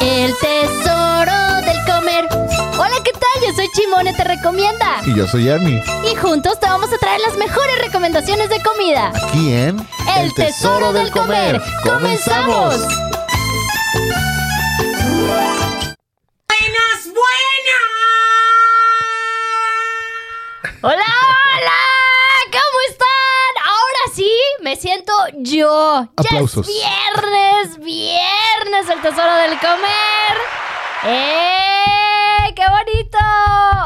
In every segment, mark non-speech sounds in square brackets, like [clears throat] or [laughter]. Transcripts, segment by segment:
El tesoro del comer. Hola, ¿qué tal? Yo soy Chimone, te recomienda. Y yo soy Army. Y juntos te vamos a traer las mejores recomendaciones de comida. Aquí en El, tesoro, del comer. ¡Comenzamos! ¡Buenas, buenas! ¡Hola, hola! ¿Cómo están? Ahora sí, me siento yo. Aplausos. Ya es viernes, viernes, el tesoro del comer. ¡Eh! ¡Qué bonito!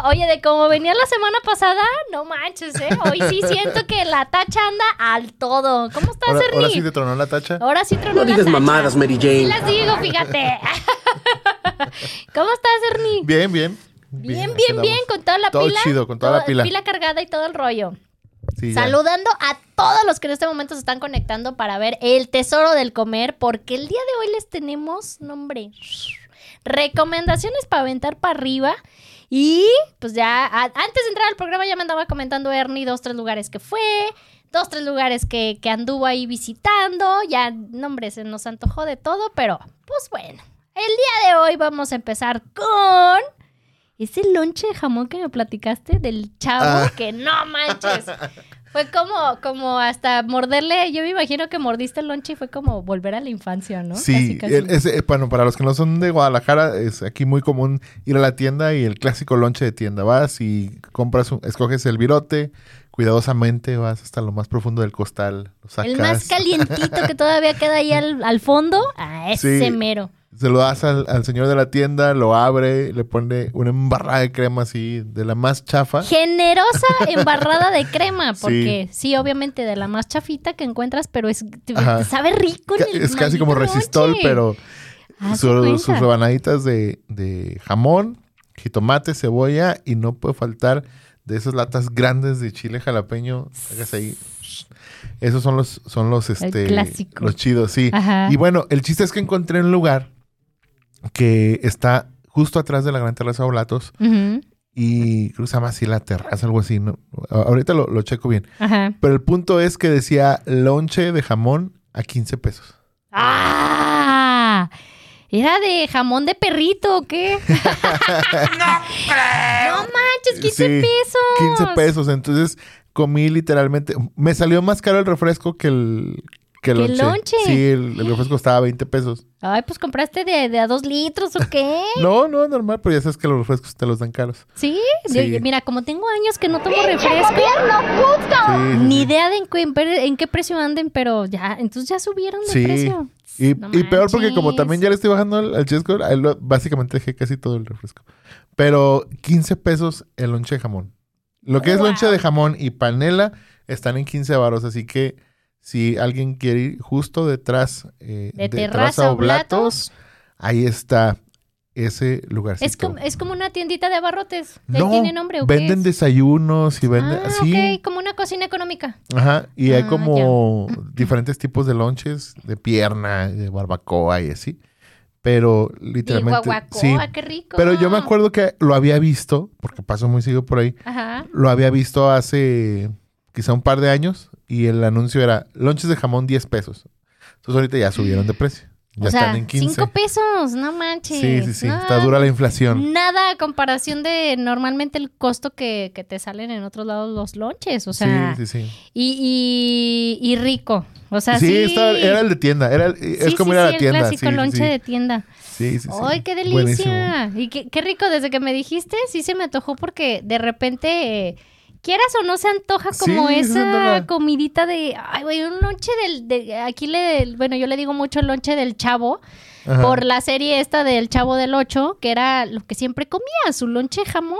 Oye, de cómo venía la semana pasada, no manches, ¿eh? Hoy sí siento que la tacha anda al todo. ¿Cómo estás, Ahora, Ernie? ahora sí te tronó la tacha. Ahora sí tronó No la digas tacha. mamadas, Mary Sí Jane. las digo, fíjate. [laughs] ¿Cómo estás, Ernie? Bien, bien. Bien, bien, bien, con toda la Todo pila. chido, con toda la pila. Pila cargada y todo el rollo. Saludando a todos los que en este momento se están conectando para ver el tesoro del comer, porque el día de hoy les tenemos, nombre, recomendaciones para aventar para arriba. Y pues ya, antes de entrar al programa ya me andaba comentando Ernie dos, tres lugares que fue, dos, tres lugares que, que anduvo ahí visitando. Ya, nombre, se nos antojó de todo, pero pues bueno. El día de hoy vamos a empezar con ese lonche de jamón que me platicaste del chavo, Ah. que no manches. [laughs] Fue como, como hasta morderle, yo me imagino que mordiste el lonche y fue como volver a la infancia, ¿no? Sí, Casi, casi. el- ese- bueno, para los que no son de Guadalajara, es aquí muy común ir a la tienda y el clásico lonche de tienda. Vas y compras, un- escoges el virote, cuidadosamente vas hasta lo más profundo del costal, lo sacas. El más calientito que todavía queda ahí al, al fondo, [laughs] a ese Sí. mero. Se lo das al, al señor de la tienda, lo abre, le pone una embarrada de crema así, de la más chafa. Generosa [laughs] embarrada de crema, porque sí. obviamente de la más chafita que encuentras, pero es Ajá. sabe rico. en el Es casi como resistol, pero su- sus rebanaditas de, de jamón, jitomate, cebolla y no puede faltar de esas latas grandes de chile jalapeño. Hagas ahí. Esos son los, son los, este, los chidos, sí. Ajá. Y bueno, el chiste es que encontré un lugar que está justo atrás de la Gran Terraza de Oblatos y creo que se llama así la terraza, algo así. ¿no? Ahorita lo, lo checo bien. Ajá. Pero el punto es que decía lonche de jamón a 15 pesos. ¡Ah! ¿Era de jamón de perrito o qué? [laughs] no manches, 15 Sí, pesos. 15 pesos. Entonces comí literalmente. Me salió más caro el refresco que el, que el ¿Que el lonche. lonche? Sí, el, el refresco estaba a 20 pesos. Ay, pues compraste de, de a dos litros o qué. [laughs] No, no, normal, pero ya sabes que los refrescos te los dan caros. ¿Sí? Sí. Yo- mira, como tengo años que no tomo refresco, Sí, sí, ni sí. idea de en qué, en qué precio anden, pero ya, entonces ya subieron de Sí. precio. Y, No y peor porque como también ya le estoy bajando al, al chesco, básicamente dejé casi todo el refresco. Pero 15 pesos el lonche de jamón. Lo que es Wow. lonche de jamón y panela están en 15 varos, así que si alguien quiere ir justo detrás eh, De Terraza Oblatos, ahí está ese lugarcito. Es como, es como una tiendita de abarrotes. ¿De no, tiene nombre o venden es? desayunos y venden Ah, así. ok, como una cocina económica. Ajá, y hay Ah, como diferentes tipos de lonches, de pierna, de barbacoa y así. Pero Y literalmente. guaguacoa, sí. qué rico. Pero yo me acuerdo que lo había visto, porque paso muy seguido por ahí, Ajá. lo había visto hace quizá un par de años y el anuncio era lonches de jamón 10 pesos. Entonces ahorita ya subieron de precio. Ya o sea, están en 15. 5 pesos, no manches. Sí, sí, sí. No, Está dura la inflación. Nada a comparación de normalmente el costo que, que te salen en otros lados los lonches. O sea, sí, sí, sí. Y, y, y rico. O sea, sí. sí, estaba- era el de tienda. Era, el- es como sí, ir a la tienda. El clásico sí, sí, lonche sí. de tienda. Sí, sí, sí. ¡Ay, qué Buenísimo. delicia! Y qué, qué rico, desde que me dijiste, sí se me antojó porque de repente, eh, quieras o no, se antoja como Sí, esa comidita de, ay, güey, un lonche del, de, aquí le, bueno, yo le digo mucho el lonche del chavo, Ajá. por la serie esta del Chavo del Ocho, que era lo que siempre comía, su lonche jamón.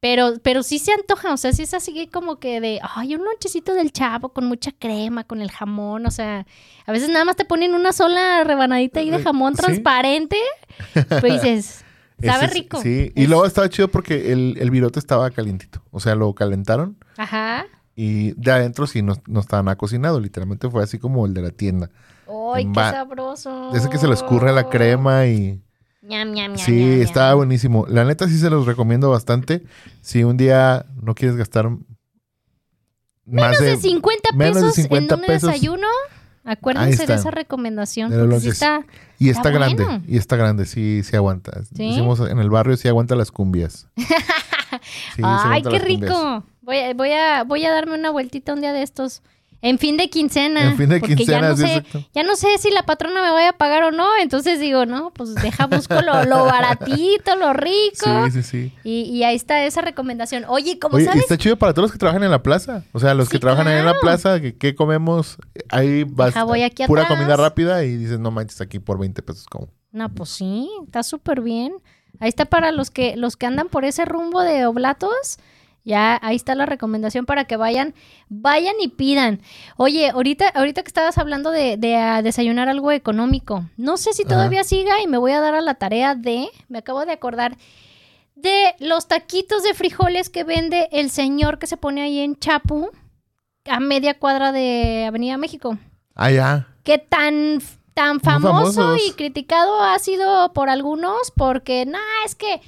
Pero, pero sí se antoja, o sea, sí es así como que de, ay, un lonchecito del chavo con mucha crema, con el jamón, o sea, a veces nada más te ponen una sola rebanadita ahí de Eh, jamón sí. transparente, pues dices, sabe Ese es- rico. Sí, y luego estaba chido porque el, el virote estaba calientito. O sea, lo calentaron Ajá. y de adentro sí no, no estaba nada cocinado. Literalmente fue así como el de la tienda. ¡Ay, qué sabroso! De ese que se le escurre la crema y... Ñam, ñam, ñam, Sí, estaba buenísimo. La neta sí se los recomiendo bastante. Si un día no quieres gastar más Menos de 50 menos de pesos 50 en un pesos. desayuno. Acuérdense de esa recomendación. De porque sí está, Y Está está, grande, bueno. y está grande, sí, sí aguanta. ¿Sí? Decimos en el barrio, sí aguanta las cumbias. [laughs] Sí, Ay, qué rico. Voy a, voy, a, voy a darme una vueltita un día de estos. En fin de quincena. En fin de porque quincena, ya no, sé, exacto. ya no sé si la patrona me vaya a pagar o no. Entonces digo, no, pues deja, busco lo, lo [laughs] baratito, lo rico. Sí, sí, sí. Y, y ahí está esa recomendación. Oye, como Oye, sabes, está chido para todos los que trabajan en la plaza. O sea, los que trabajan ahí en la plaza, que, ¿qué comemos? Ahí vas, Deja, voy aquí pura atrás. comida rápida y dices, no manches, aquí por 20 pesos como. No, pues sí, está súper bien. Ahí está para los que, los que andan por ese rumbo de oblatos. Ya, ahí está la recomendación para que vayan, vayan y pidan. Oye, ahorita, ahorita que estabas hablando de, de, ah, desayunar algo económico, no sé si Ajá. todavía siga y me voy a dar a la tarea de, me acabo de acordar, de los taquitos de frijoles que vende el señor que se pone ahí en Chapu, a media cuadra de Avenida México Ah, ya. que tan, tan famoso y criticado ha sido por algunos porque, no, es que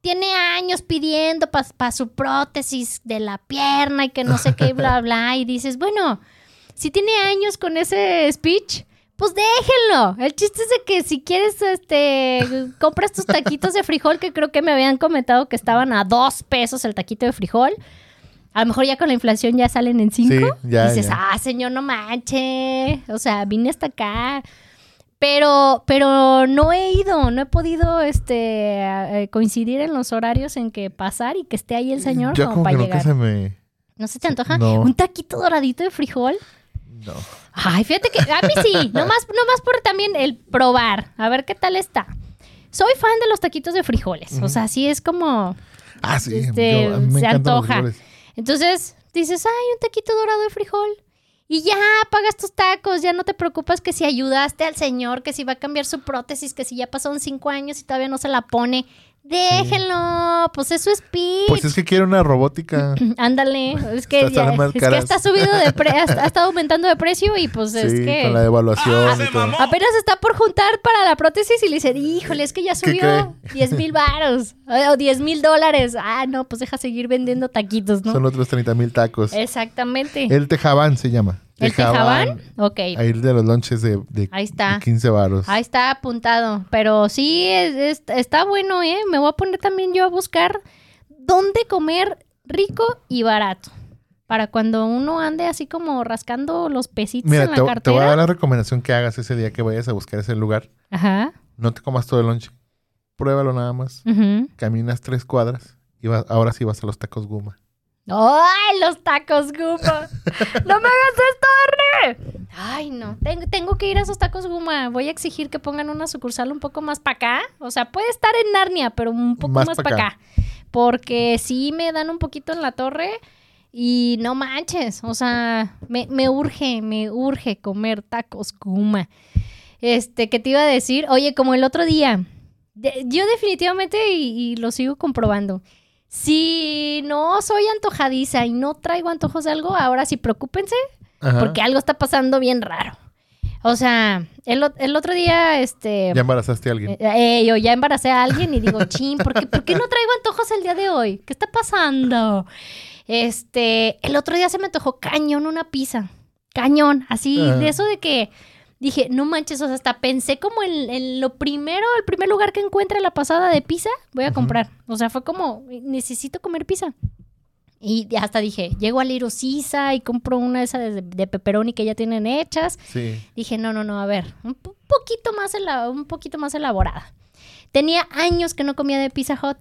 tiene años pidiendo para su prótesis de la pierna y que no sé qué, y bla, [laughs] bla, y dices, bueno, si tiene años con ese speech, pues déjenlo. El chiste es de que si quieres, este, compras tus taquitos de frijol, que creo que me habían comentado que estaban a dos pesos el taquito de frijol. A lo mejor ya con la inflación ya salen en cinco. Sí, ya, Dices, ya. ah, señor, no manche. O sea, vine hasta acá. Pero, pero no he ido, no he podido este eh, coincidir en los horarios en que pasar y que esté ahí el señor Yo como como para que llegar. me... ¿No se te antoja? No. ¿Un taquito doradito de frijol? No. Ay, fíjate que a mí sí, [laughs] nomás, nomás por también el probar, a ver qué tal está. Soy fan de los taquitos de frijoles, o sea, sí es como, Ah, sí. Este, yo- a mí me se los antoja. entonces dices, ay, un taquito dorado de frijol. Y ya pagas tus tacos, ya no te preocupas que si ayudaste al señor, que si va a cambiar su prótesis, que si ya pasaron cinco años y todavía no se la pone. Déjenlo, pues eso es pitch. Pues es que quiero una robótica. [clears throat] Ándale, es que, ya, es que está subido de pre- ha, ha estado aumentando de precio y pues es sí, que con la devaluación y todo. apenas está por juntar para la prótesis y le dice, híjole, es que ya ¿Qué subió 10 mil varos o 10 mil dólares. Ah, no, pues deja seguir vendiendo taquitos, ¿no? Son otros 30 mil tacos. Exactamente. El tejabán se llama. ¿El tejabán? Ok. Ahí el de los lonches de, de, Ahí está. de 15 varos. Ahí está apuntado. Pero sí, es- es- está bueno, ¿eh? Me voy a poner también yo a buscar dónde comer rico y barato. Para cuando uno ande así como rascando los pesitos Mira, en la te, te cartera. voy a dar la recomendación que hagas ese día que vayas a buscar ese lugar. Ajá. No te comas todo el lonche. Pruébalo nada más. ujú. Caminas tres cuadras y vas- ahora sí vas a los tacos Guma. ¡Ay, los tacos Guma! ¡No me hagas esto, Arne! Ay, no. Tengo, tengo que ir a esos tacos Guma. Voy a exigir que pongan una sucursal un poco más para acá. O sea, puede estar en Narnia, pero un poco Más más, pa' para acá. acá. Porque sí me dan un poquito en la torre. Y no manches. O sea, me, me urge, me urge comer tacos Guma. Este, ¿qué te iba a decir? Oye, como el otro día. de- yo definitivamente, y, y lo sigo comprobando. Si no soy antojadiza y no traigo antojos de algo, ahora sí preocúpense Ajá. porque algo está pasando bien raro. O sea, el, el otro día, este... Ya embarazaste a alguien. eh, eh, yo ya embaracé a alguien y digo, [laughs] chin, ¿por qué, por qué no traigo antojos el día de hoy? ¿Qué está pasando? Este, el otro día se me antojó cañón una pizza. Cañón, así, Ajá. de eso de que dije, no manches, o sea, hasta pensé como en, en lo primero, el primer lugar que encuentre la pasada de pizza, voy a comprar. O sea, fue como, necesito comer pizza. Y hasta dije, llego a Little Sisa y compro una de esas de, de pepperoni que ya tienen hechas. Sí. Dije, no, no, no, a ver, un po- poquito más un poquito más elaborada. Tenía años que no comía de Pizza Hut.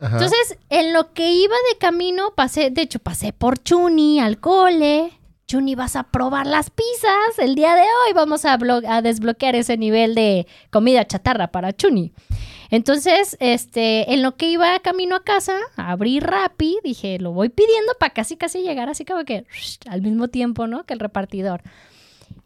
Ajá. Entonces, en lo que iba de camino, pasé, de hecho, pasé por Chuni al cole. Chuni, vas a probar las pizzas. El día de hoy vamos a, a desbloquear ese nivel de comida chatarra para Chuni. Entonces, este, en lo que iba camino a casa, abrí Rappi, dije, lo voy pidiendo para casi casi llegar así como que al mismo tiempo, ¿no? Que el repartidor.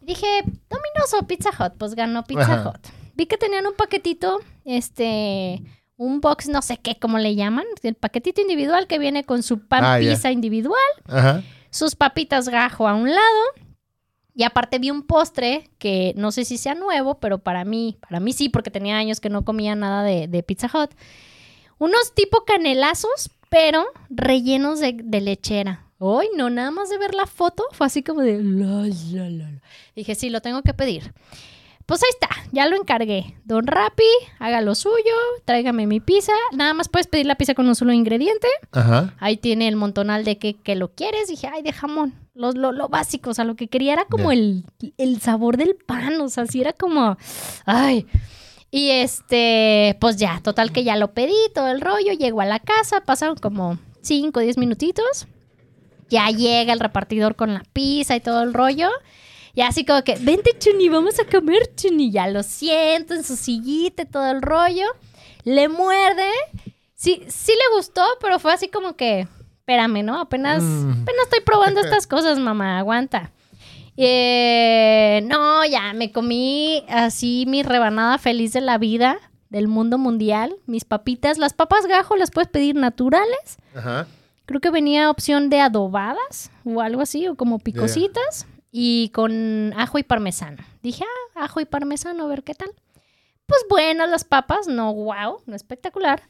Dije, Domino's o Pizza Hut, pues ganó Pizza Ajá. Hut. Vi que tenían un paquetito, este, un box, no sé qué, cómo le llaman, el paquetito individual que viene con su pan Ah, pizza individual, Ajá. Sus papitas gajo a un lado. Y aparte vi un postre que no sé si sea nuevo, pero para mí, para mí sí, porque tenía años que no comía nada de, de Pizza Hut. Unos tipo canelazos, pero rellenos de, lechera. Hoy no, nada más de ver la foto fue así como de... la, la, la. Dije, sí, lo tengo que pedir. Pues ahí está, ya lo encargué. Don Rappi, haga lo suyo, tráigame mi pizza. Nada más puedes pedir la pizza con un solo ingrediente. Ajá. Ahí tiene el montonal de que, que lo quieres. Dije, ay, de jamón. Lo, lo, lo básico, o sea, lo que quería era como el, el sabor del pan. O sea, sí era como, ay. Y este, pues ya, total que ya lo pedí, todo el rollo. Llego a la casa, pasaron como 5 o 10 minutitos. Ya llega el repartidor con la pizza y todo el rollo. Y así como que, vente, Chuni, vamos a comer, Chuni. Ya lo siento en su sillita y todo el rollo. Le muerde. Sí, sí le gustó, pero fue así como que, espérame, ¿no? Apenas, Mm. apenas estoy probando estas cosas, mamá, aguanta. Eh, no, ya me comí así mi rebanada feliz de la vida del mundo mundial. Mis papitas, las papas gajo las puedes pedir naturales. Ajá. Creo que venía opción de adobadas o algo así, o como picositas. Y con ajo y parmesano. Dije, ah, ajo y parmesano, a ver qué tal. Pues buenas las papas, no wow, no espectacular.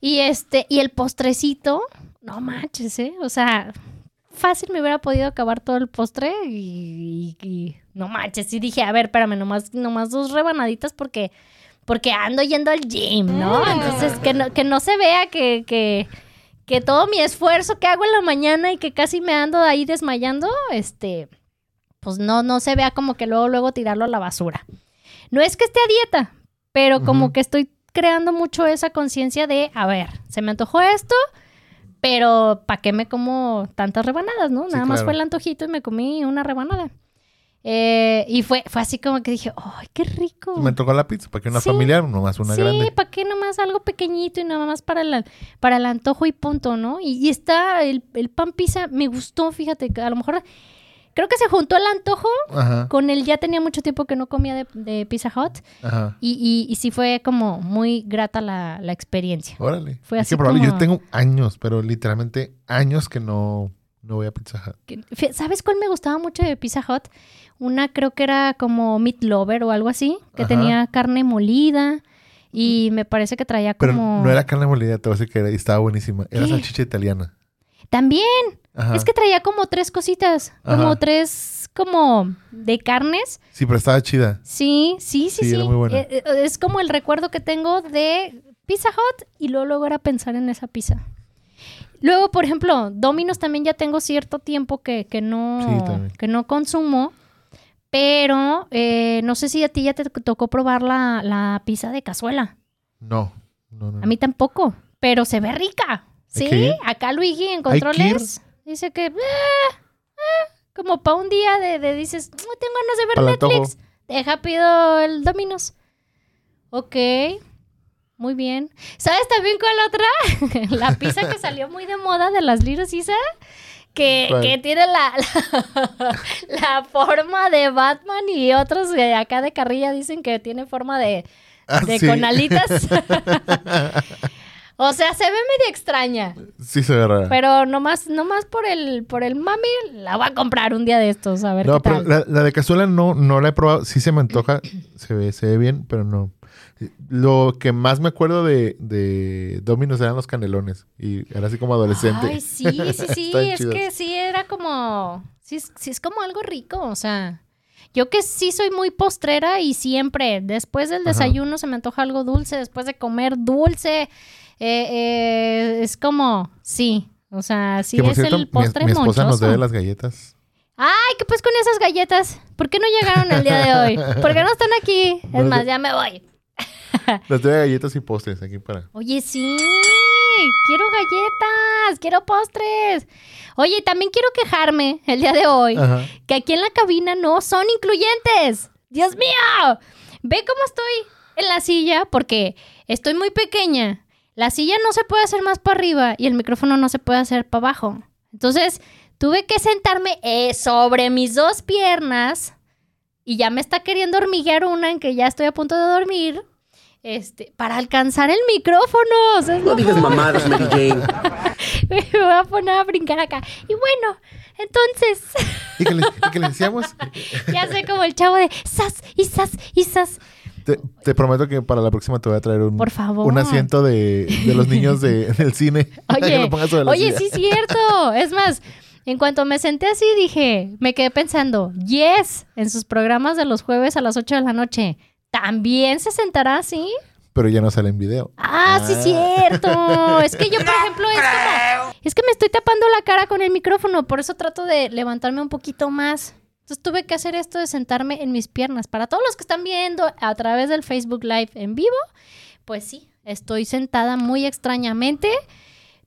Y este, y el postrecito, no manches, ¿eh? O sea, fácil me hubiera podido acabar todo el postre y, y- y no manches. Y dije, a ver, espérame, nomás, nomás dos rebanaditas porque, porque ando yendo al gym, ¿no? Entonces, que no, que no se vea que, que, que todo mi esfuerzo que hago en la mañana y que casi me ando ahí desmayando, este, pues no, no se vea como que luego, luego tirarlo a la basura. No es que esté a dieta, pero como que estoy creando mucho esa conciencia de, a ver, se me antojó esto, pero ¿para qué me como tantas rebanadas, no? Sí, Nada más fue el antojito y me comí una rebanada. Eh, y fue, fue así como que dije, ¡ay, qué rico! Me tocó la pizza, para que una Sí. familiar, nomás una sí, grande. ¿para qué nomás algo pequeñito y nada más para, la, para el antojo y punto, ¿no? Y, y está el, el pan pizza, me gustó, fíjate, a lo mejor creo que se juntó el antojo Ajá. con el ya tenía mucho tiempo que no comía de, de Pizza Hut Ajá. y, y, y sí fue como muy grata la, la experiencia. Órale. Fue así que probarlo. como- Yo tengo años, pero literalmente años que no, no voy a Pizza Hut. Que- ¿Sabes cuál me gustaba mucho de Pizza Hut? Una creo que era como Meat Lover o algo así, que Ajá. tenía carne molida y me parece que traía Pero como... no era carne molida, te voy a decir que era, y estaba buenísima. Era ¿Qué? salchicha italiana. También, Ajá. es que traía como tres cositas, como Ajá. tres como de carnes. Sí, pero estaba chida. Sí, sí, sí, Sí, sí. era muy buena. Eh, eh, es como el recuerdo que tengo de Pizza Hut y luego, luego era pensar en esa pizza. Luego, por ejemplo, Domino's también ya tengo cierto tiempo que, que no, Sí, que no consumo. Pero eh, no sé si a ti ya te tocó probar la, la pizza de cazuela. No. no, no, A mí tampoco. Pero se ve rica. Sí, acá Luigi en controles dice que... "Eh, eh", como para un día de, de dices, no tengo ganas de ver Para. Netflix. Deja, pido el Domino's. Ok. Muy bien. ¿Sabes también cuál otra? [laughs] la pizza que salió muy de moda de las Little Caesar. Que, que tiene la, [laughs] la, la forma de Batman y otros de acá de carrilla dicen que tiene forma de, Ah, de sí. con alitas. [laughs] o sea, se ve medio extraña. Sí se ve rara. Pero nomás, nomás por el, por el mami, la voy a comprar un día de estos, a ver no, qué pero tal. la, la de cazuela no, no la he probado. Sí se me antoja. [clears throat] se, ve, se ve bien, pero no. Lo que más me acuerdo de, de Domino's eran los canelones. Y era así como adolescente. Ay, sí, [laughs] sí, sí. Es chidos. que sí era como. Sí, es- sí es como algo rico. O sea, yo que sí soy muy postrera y siempre, después del Ajá. desayuno se me antoja algo dulce, después de comer dulce. Eh, eh, es como, sí. O sea, sí que es cierto, el mi, postre mi esposa nos debe las galletas. Ay, ¿qué pues con esas galletas? ¿Por qué no llegaron el día de hoy? ¿Por qué no están aquí? Es más, ya me voy. [laughs] Nos debe galletas y postres aquí para. Oye, sí, quiero galletas, quiero postres. Oye, también quiero quejarme el día de hoy Ajá. que aquí en la cabina no son incluyentes. Dios mío, ve cómo estoy en la silla porque estoy muy pequeña. La silla no se puede hacer más para arriba y el micrófono no se puede hacer para abajo. Entonces, tuve que sentarme eh, sobre mis dos piernas y ya me está queriendo hormiguear una en que ya estoy a punto de dormir. Este, para alcanzar el micrófono. O sea, es No lo digas [laughs] mamadas, Mary Jane. Me voy a poner a brincar acá. Y bueno, entonces, Y que le, y que le decíamos. [laughs] ya sé como el chavo de sas y sas y sas. Te, te prometo que para la próxima te voy a traer un, Por favor. un asiento de, de los niños de- [laughs] del cine. [laughs] Oye, oye, sí es cierto. Es más, En cuanto me senté así, dije, me quedé pensando, yes, en sus programas de los jueves a las 8 de la noche, ¿también se sentará así? Pero ya no sale en video. Ah, sí, cierto. Es que yo, [laughs] por ejemplo, es como, es que me estoy tapando la cara con el micrófono, por eso trato de levantarme un poquito más. Entonces tuve que hacer esto de sentarme en mis piernas. Para todos los que están viendo a través del Facebook Live en vivo, pues sí, estoy sentada muy extrañamente,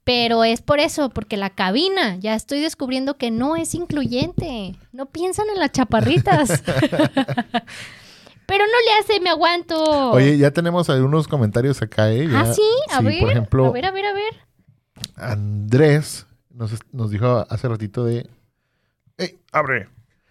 pero es por eso, porque la cabina, ya estoy descubriendo que no es incluyente. No piensan en las chaparritas. [laughs] pero no le hace, me aguanto. Oye, ya tenemos algunos comentarios acá, ¿eh? Ya- ah, sí, a ver. Por ejemplo, A ver, a ver, a ver. Andrés nos, nos dijo hace ratito de... ¡Ey, abre!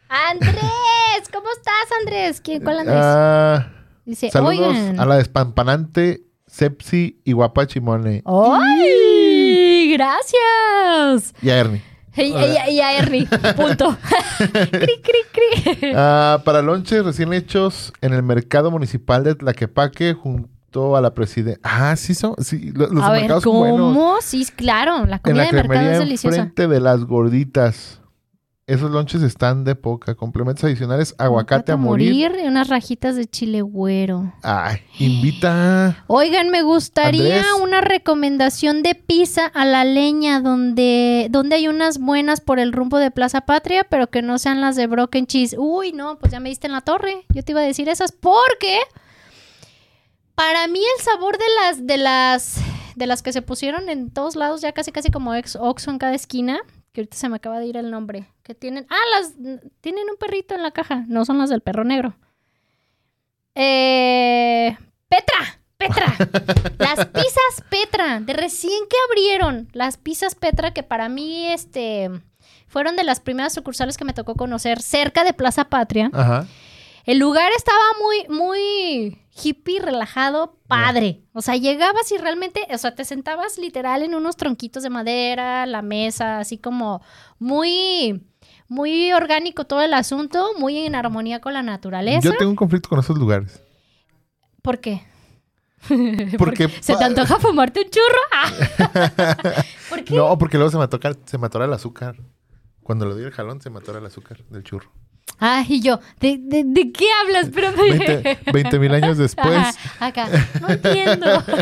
Andrés, ¿cómo estás, Andrés? ¿Quién, ¿Cuál Andrés? Ah, Dice, saludos oigan. a la despampanante Sepsi y Guapa Chimone. ¡Ay! ¡Gracias! Y a Ernie. Y, y- y a Ernie, punto. [laughs] [laughs] cri, cri, cri. Ah, para lonches recién hechos en el mercado municipal de Tlaquepaque junto a la presidenta. Ah, sí son, sí, lo- los a ver, mercados son buenos. ¿cómo? Sí, claro, la En comida la de mercado cremería es deliciosa. enfrente de las gorditas. Esos lonches están de poca. Complementos adicionales, aguacate a morir. y unas rajitas de chile güero. Ay, [gasps] invita. Oigan, me gustaría Andrés. una recomendación de pizza a la leña donde, donde hay unas buenas por el rumbo de Plaza Patria, pero que no sean las de Broken Cheese. Uy, no, pues ya me diste en la torre. Yo te iba a decir esas porque para mí el sabor de las de las de las que se pusieron en todos lados, ya casi casi como ex Oxxo en cada esquina, que ahorita se me acaba de ir el nombre, que tienen, ah, las tienen un perrito en la caja, no son las del perro negro. Eh, Petra, Petra. [laughs] Las pizzas Petra, de recién que abrieron las pizzas Petra, que para mí este, fueron de las primeras sucursales que me tocó conocer cerca de Plaza Patria. Ajá. El lugar estaba muy, muy hippie, relajado, padre. O sea, llegabas y realmente, o sea, te sentabas literal en unos tronquitos de madera, la mesa, así como muy, muy orgánico todo el asunto, muy en armonía con la naturaleza. Yo tengo un conflicto con esos lugares. ¿Por qué? [laughs] Porque ¿Se te antoja fumarte un churro? [laughs] Ah. [laughs] ¿Por qué? No, porque luego se me atora, se me atora el azúcar. Cuando le doy el jalón, se me atora el azúcar del churro. Ah, y yo, ¿de, de, de qué hablas? Pero 20 mil años después. acá, no entiendo. [laughs]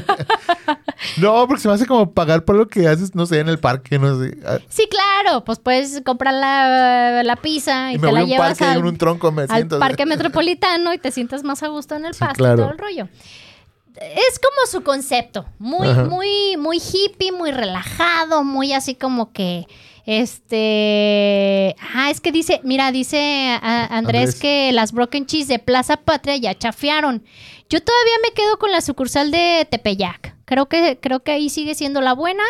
No, porque se me hace como pagar por lo que haces, no sé, en el parque, no sé. Ah, Sí, claro, pues puedes comprar la, la pizza y, Y me te voy la a un llevas parque y al, en un tronco me al siento. parque [laughs] metropolitano y te sientas más a gusto en el Sí, pasto claro. y todo el rollo. Es como su concepto, muy, Ajá. muy, muy hippie, muy relajado, muy así como que, este, ah, es que dice, mira, dice Andrés, Andrés. que las broken cheese de Plaza Patria ya chafearon. Yo todavía me quedo con la sucursal de Tepeyac. Creo que, creo que ahí sigue siendo la buena.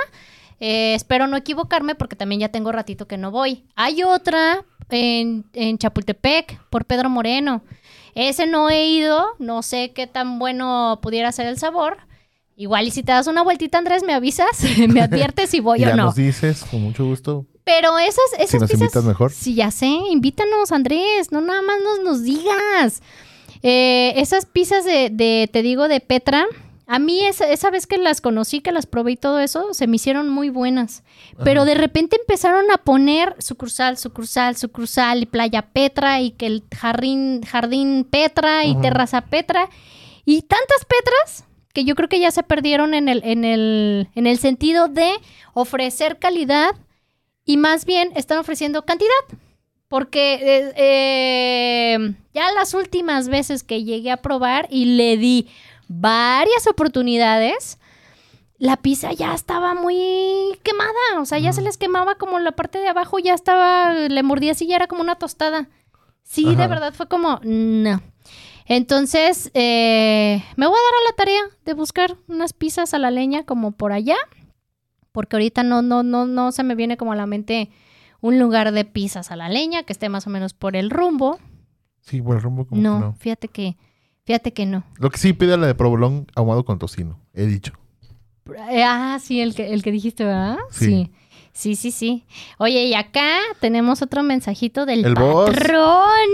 Eh, espero no equivocarme porque también ya tengo ratito que no voy. Hay otra en, en Chapultepec por Pedro Moreno. Ese no he ido, no sé qué tan bueno pudiera ser el sabor. Igual y si te das una vueltita, Andrés, me avisas, [laughs] me adviertes si voy [laughs] o no. nos dices, con mucho gusto. Pero esas, esas Si nos invitas mejor. Sí, ya sé, invítanos, Andrés, no nada más nos, nos digas. Eh, esas pizzas de, de, te digo, de Petra, a mí esa, esa vez que las conocí, que las probé y todo eso, se me hicieron muy buenas. Pero Ajá. de repente empezaron a poner sucursal, sucursal, sucursal, y Playa Petra, y que el jardín, jardín Petra, y terraza Petra, y tantas Petras que yo creo que ya se perdieron en el, en el, en el sentido de ofrecer calidad y más bien están ofreciendo cantidad. Porque eh, eh, ya las últimas veces que llegué a probar y le di varias oportunidades, la pizza ya estaba muy quemada. O sea, ya se les quemaba como la parte de abajo, ya estaba, le mordía así, ya era como una tostada. Sí, de verdad fue como, no. Entonces, eh, me voy a dar a la tarea de buscar unas pizzas a la leña como por allá, porque ahorita no, no, no, no se me viene como a la mente un lugar de pizzas a la leña que esté más o menos por el rumbo. Sí, por el rumbo como que No, no. fíjate que, fíjate que no. Lo que sí pide la de provolón ahumado con tocino, he dicho. Ah, sí, el que, el que dijiste, ¿verdad? Sí. Sí, sí, sí. Oye, y acá tenemos otro mensajito del El boss.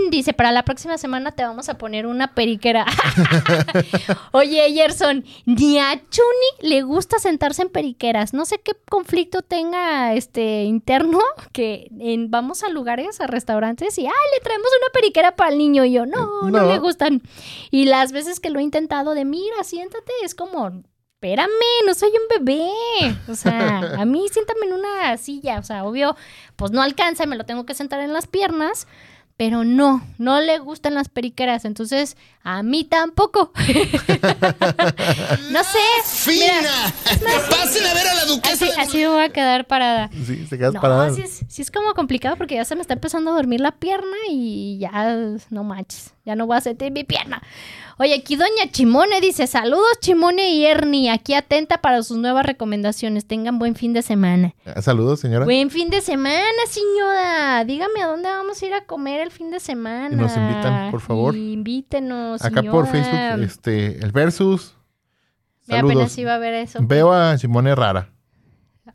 Dice, para la próxima semana te vamos a poner una periquera. [laughs] Oye, Gerson, ni a Chuni le gusta sentarse en periqueras. No sé qué conflicto tenga este interno que en- vamos a lugares, a restaurantes y, ay, le traemos una periquera para el niño. Y yo, no, no, No. le gustan. Y las veces que lo he intentado de, mira, siéntate, es como, espérame, no soy un bebé. O sea, [laughs] a mí siéntame en una silla. O sea, obvio, pues no alcanza, me lo tengo que sentar en las piernas. Pero no, no le gustan las periqueras. Entonces, a mí tampoco. [laughs] no sé. ¡Fina! ¡Pasen a ver a la duquesa! Así, así me voy a quedar parada. Sí, te quedas No, parada. sí es, sí es como complicado porque ya se me está empezando a dormir la pierna y ya no manches, ya no voy a sentir mi pierna. Oye, aquí doña Chimone dice, saludos Chimone y Ernie, aquí atenta para sus nuevas recomendaciones. Tengan buen fin de semana. Ah, Saludos, señora. Buen fin de semana, señora. Dígame a dónde vamos a ir a comer el fin de semana. Y nos invitan, por favor. Invítenos, Acá por. Facebook, este, el versus. Saludos. apenas iba a ver eso. Veo a Simone rara.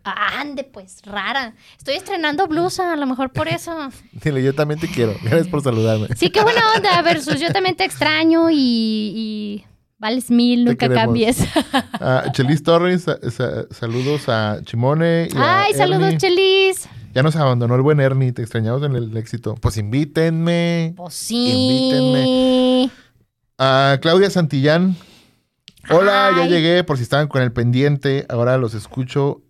Ah, Ande, pues, rara. Estoy estrenando blusa, a lo mejor por eso. [laughs] Dile, yo también te quiero. Gracias por saludarme. Sí, qué buena onda, versus yo también te extraño y, y vales mil, Te nunca queremos. cambies. A Chelis Torres, sa- sa- saludos a Chimone. y a Ay, saludos. Chelis. Ya nos abandonó el buen Ernie, te extrañamos en el éxito. Pues invítenme. Pues sí. Invítenme. A Claudia Santillán. Hola, ya llegué por si estaban con el pendiente. Ahora los escucho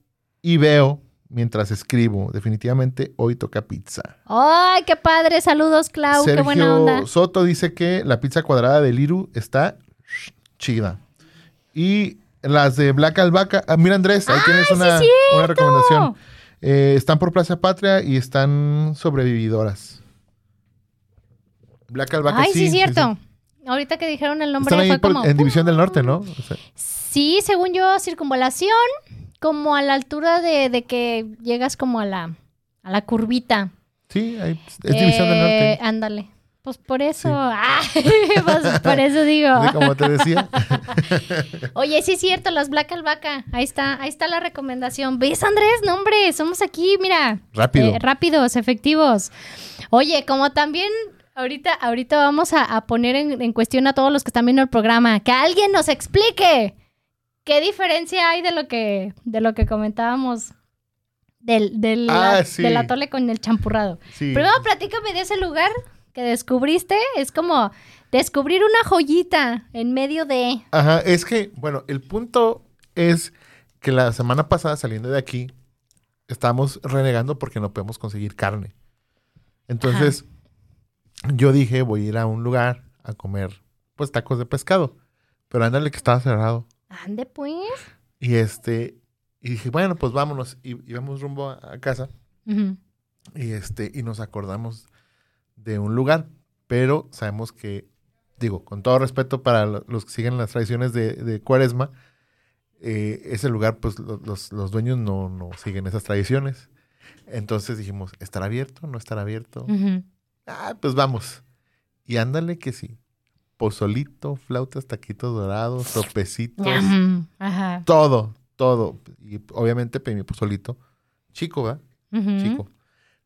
y veo mientras escribo. Definitivamente hoy toca pizza. Ay, qué padre. Saludos, Clau. qué buena onda. Sergio Soto dice que la pizza cuadrada de Liru está chida. Y las de Black Albahaca. Ah, mira, Andrés, ahí tienes una, una recomendación. Eh, están por Plaza Patria y están sobrevividoras. Black Albahaca, Ay, sí, sí. cierto. Ahorita que dijeron el nombre Están ahí fue por- como... en División del Norte, ¿no? O sea, Sí, según yo, circunvalación, como a la altura de, de que llegas como a la, a la curvita. sí, ahí es División del Eh, Norte. Ándale. Pues por eso, Sí. ah, [laughs] pues por eso digo. Como te decía. [laughs] Oye, sí es cierto, las Black Albahaca. Ahí está, ahí está la recomendación. ¿Ves, Andrés? No, hombre, somos aquí, mira. Rápido. Eh, rápidos, efectivos. Oye, como también ahorita, ahorita vamos a, a poner en, en cuestión a todos los que están viendo el programa, que alguien nos explique qué diferencia hay de lo que, de lo que comentábamos del, del, Ah, sí. del atole con el champurrado. Sí. Primero platícame de ese lugar que descubriste. Es como descubrir una joyita en medio de... Ajá, es que, bueno, el punto es que la semana pasada saliendo de aquí, estábamos renegando porque no podemos conseguir carne. Entonces, yo dije, voy a ir a un lugar a comer, pues, tacos de pescado. Pero ándale que estaba cerrado. Ande pues. Y este, y dije, bueno, pues vámonos. Y íbamos rumbo a, a casa. Y este, y nos acordamos de un lugar. Pero sabemos que, digo, con todo respeto para lo- los que siguen las tradiciones de, de Cuaresma, eh, ese lugar, pues lo- los, los dueños no, no siguen esas tradiciones. Entonces dijimos, ¿estará abierto? ¿No estará abierto? Ah, pues vamos. Y ándale que sí. Pozolito, flautas, taquitos dorados, sopecitos. Ajá. todo, todo. Y obviamente pedí mi pozolito. Chico, ¿va? Ujú. Chico.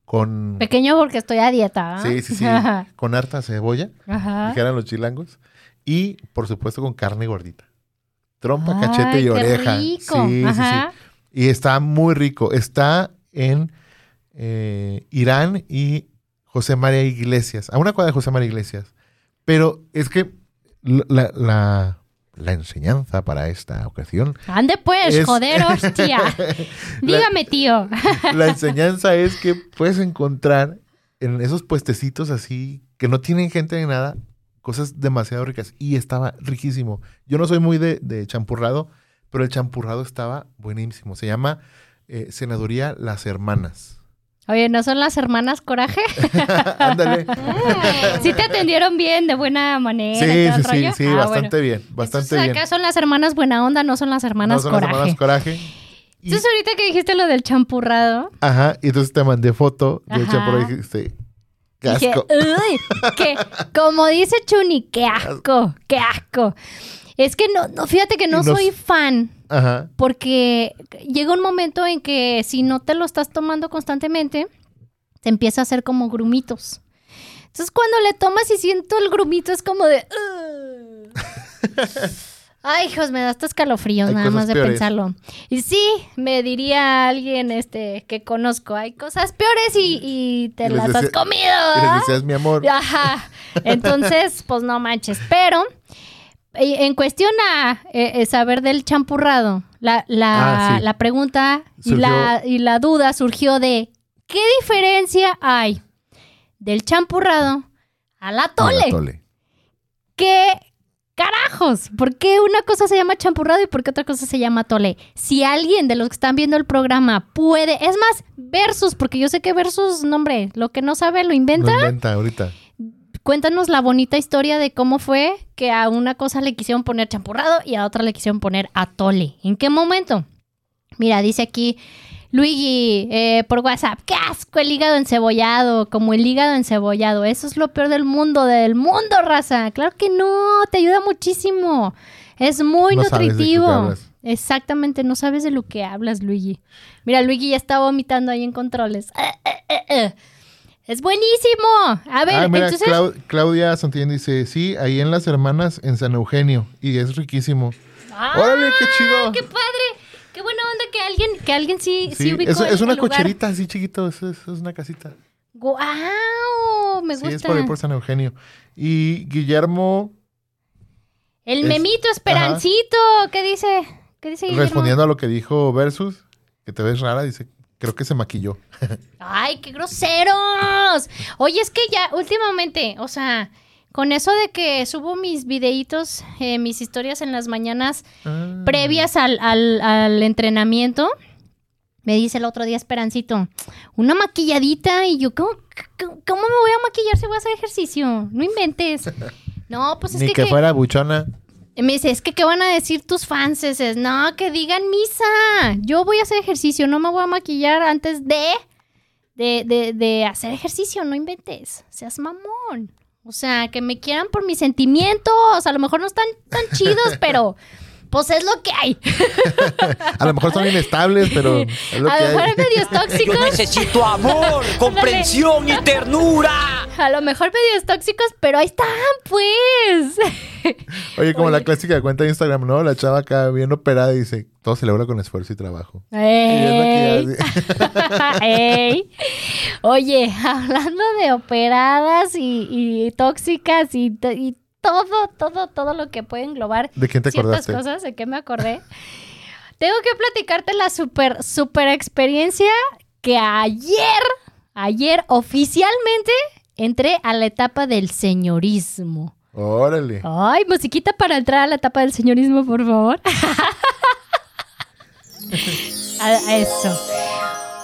Con. Pequeño porque estoy a dieta. ¿ah? Sí, sí, sí. Ajá. Con harta cebolla, Ajá. dijeran los chilangos. Y, por supuesto, con carne gordita. Trompa, Ay, cachete y qué oreja. rico. Sí, sí, sí. Y está muy rico. Está en eh, Irán y José María Iglesias. A una cuadra de José María Iglesias. Pero es que la, la- la enseñanza para esta ocasión, Ande pues, Es- joder, hostia. [laughs] Dígame, tío. la enseñanza es que puedes encontrar en esos puestecitos así, que no tienen gente ni nada, cosas demasiado ricas. Y estaba riquísimo. Yo no soy muy de, de champurrado, pero el champurrado estaba buenísimo. Se llama eh, Senaduría Las Hermanas. Oye, ¿no son las hermanas Coraje? [laughs] Ándale. sí te atendieron bien, de buena manera. Sí, sí, sí, Ah, bastante bueno. bien, bastante Entonces, bien. acá son las hermanas buena onda, no son las hermanas no son las Coraje. hermanas Coraje. Y- Entonces, ahorita que dijiste lo del champurrado, ajá, y entonces te mandé foto del champurrado y dijiste, qué dije, asco. uy, que, [laughs] como dice Chuni, qué asco, qué asco. Es que no, no fíjate que no nos- soy fan Ajá. porque llega un momento en que si no te lo estás tomando constantemente, te empieza a hacer como grumitos. Entonces cuando le tomas y siento el grumito es como de... Ay, hijos, me da hasta escalofríos Hay nada más de peores. pensarlo. Y sí, me diría alguien este que conozco, hay cosas peores y, y te Y las has comido. Y les decías mi amor. Ajá. Entonces, pues no manches. Pero en cuestión a eh, eh, saber del champurrado, la, la, Ah, sí. la pregunta y la, y la duda surgió de ¿qué diferencia hay del champurrado al atole? Atole. ¿Qué carajos? ¿Por qué una cosa se llama champurrado y por qué otra cosa se llama atole? Si alguien de los que están viendo el programa puede, es más, versus, porque yo sé que versus, no hombre, lo que no sabe lo inventa. Lo inventa ahorita. Cuéntanos la bonita historia de cómo fue que a una cosa le quisieron poner champurrado y a otra le quisieron poner atole. ¿En qué momento? Mira, dice aquí Luigi eh, por WhatsApp, qué asco el hígado encebollado, como el hígado encebollado. Eso es lo peor del mundo, del mundo, raza. Claro que no, te ayuda muchísimo. Es muy No nutritivo. Exactamente, no sabes de lo que hablas, Luigi. Mira, Luigi ya está vomitando ahí en controles. Eh, eh, eh, eh. Es buenísimo. A ver, Ah, mira, entonces... Clau- Claudia Santillán dice, sí, ahí en Las Hermanas, en San Eugenio. Y es riquísimo. ¡Ah! ¡Órale, qué chido! ¡Qué padre! ¡Qué buena onda que alguien, que alguien sí, sí, Sí, ubicó es, el- una el lugar! cocherita así chiquito, es, es- una casita. ¡Guau! Me Sí, gusta. es por ahí por San Eugenio. Y Guillermo, El es- memito Esperancito. ¿Qué dice? ¿Qué dice Guillermo? respondiendo a lo que dijo Versus, que te ves rara, dice, creo que se maquilló. ¡Ay, qué groseros! Oye, es que ya últimamente, o sea, con eso de que subo mis videitos, eh, mis historias en las mañanas Ah. previas al, al- al entrenamiento, me dice el otro día Esperancito, una maquilladita y yo, ¿cómo, cómo, me voy a maquillar si voy a hacer ejercicio? No inventes. [laughs] No, pues es Ni que, que, que- fuera buchona. me dice, es que ¿qué van a decir tus fans? No, que digan misa. Yo voy a hacer ejercicio, no me voy a maquillar antes de, de, de, de hacer ejercicio, no inventes. Seas mamón. O sea, que me quieran por mis sentimientos. A lo mejor no están tan chidos, [laughs] pero pues es lo que hay. [laughs] A lo mejor son inestables, pero es lo A lo mejor hay. hay medios [laughs] tóxicos. Yo necesito amor, comprensión y ternura. A lo mejor medios tóxicos, pero ahí están, pues. [laughs] Oye, como la clásica cuenta de Instagram, ¿no? La chava acá bien operada dice, todo se logra con esfuerzo y trabajo. Y [laughs] Ey. Oye, hablando de operadas y, y tóxicas y, y todo, todo, todo lo que puede englobar ¿De quién te ciertas acordaste? cosas, ¿de qué me acordé? Tengo que platicarte la super, super experiencia que ayer, ayer oficialmente entré a la etapa del señorismo. Órale. Ay, musiquita para entrar a la etapa del señorismo, por favor. [laughs] a, a eso.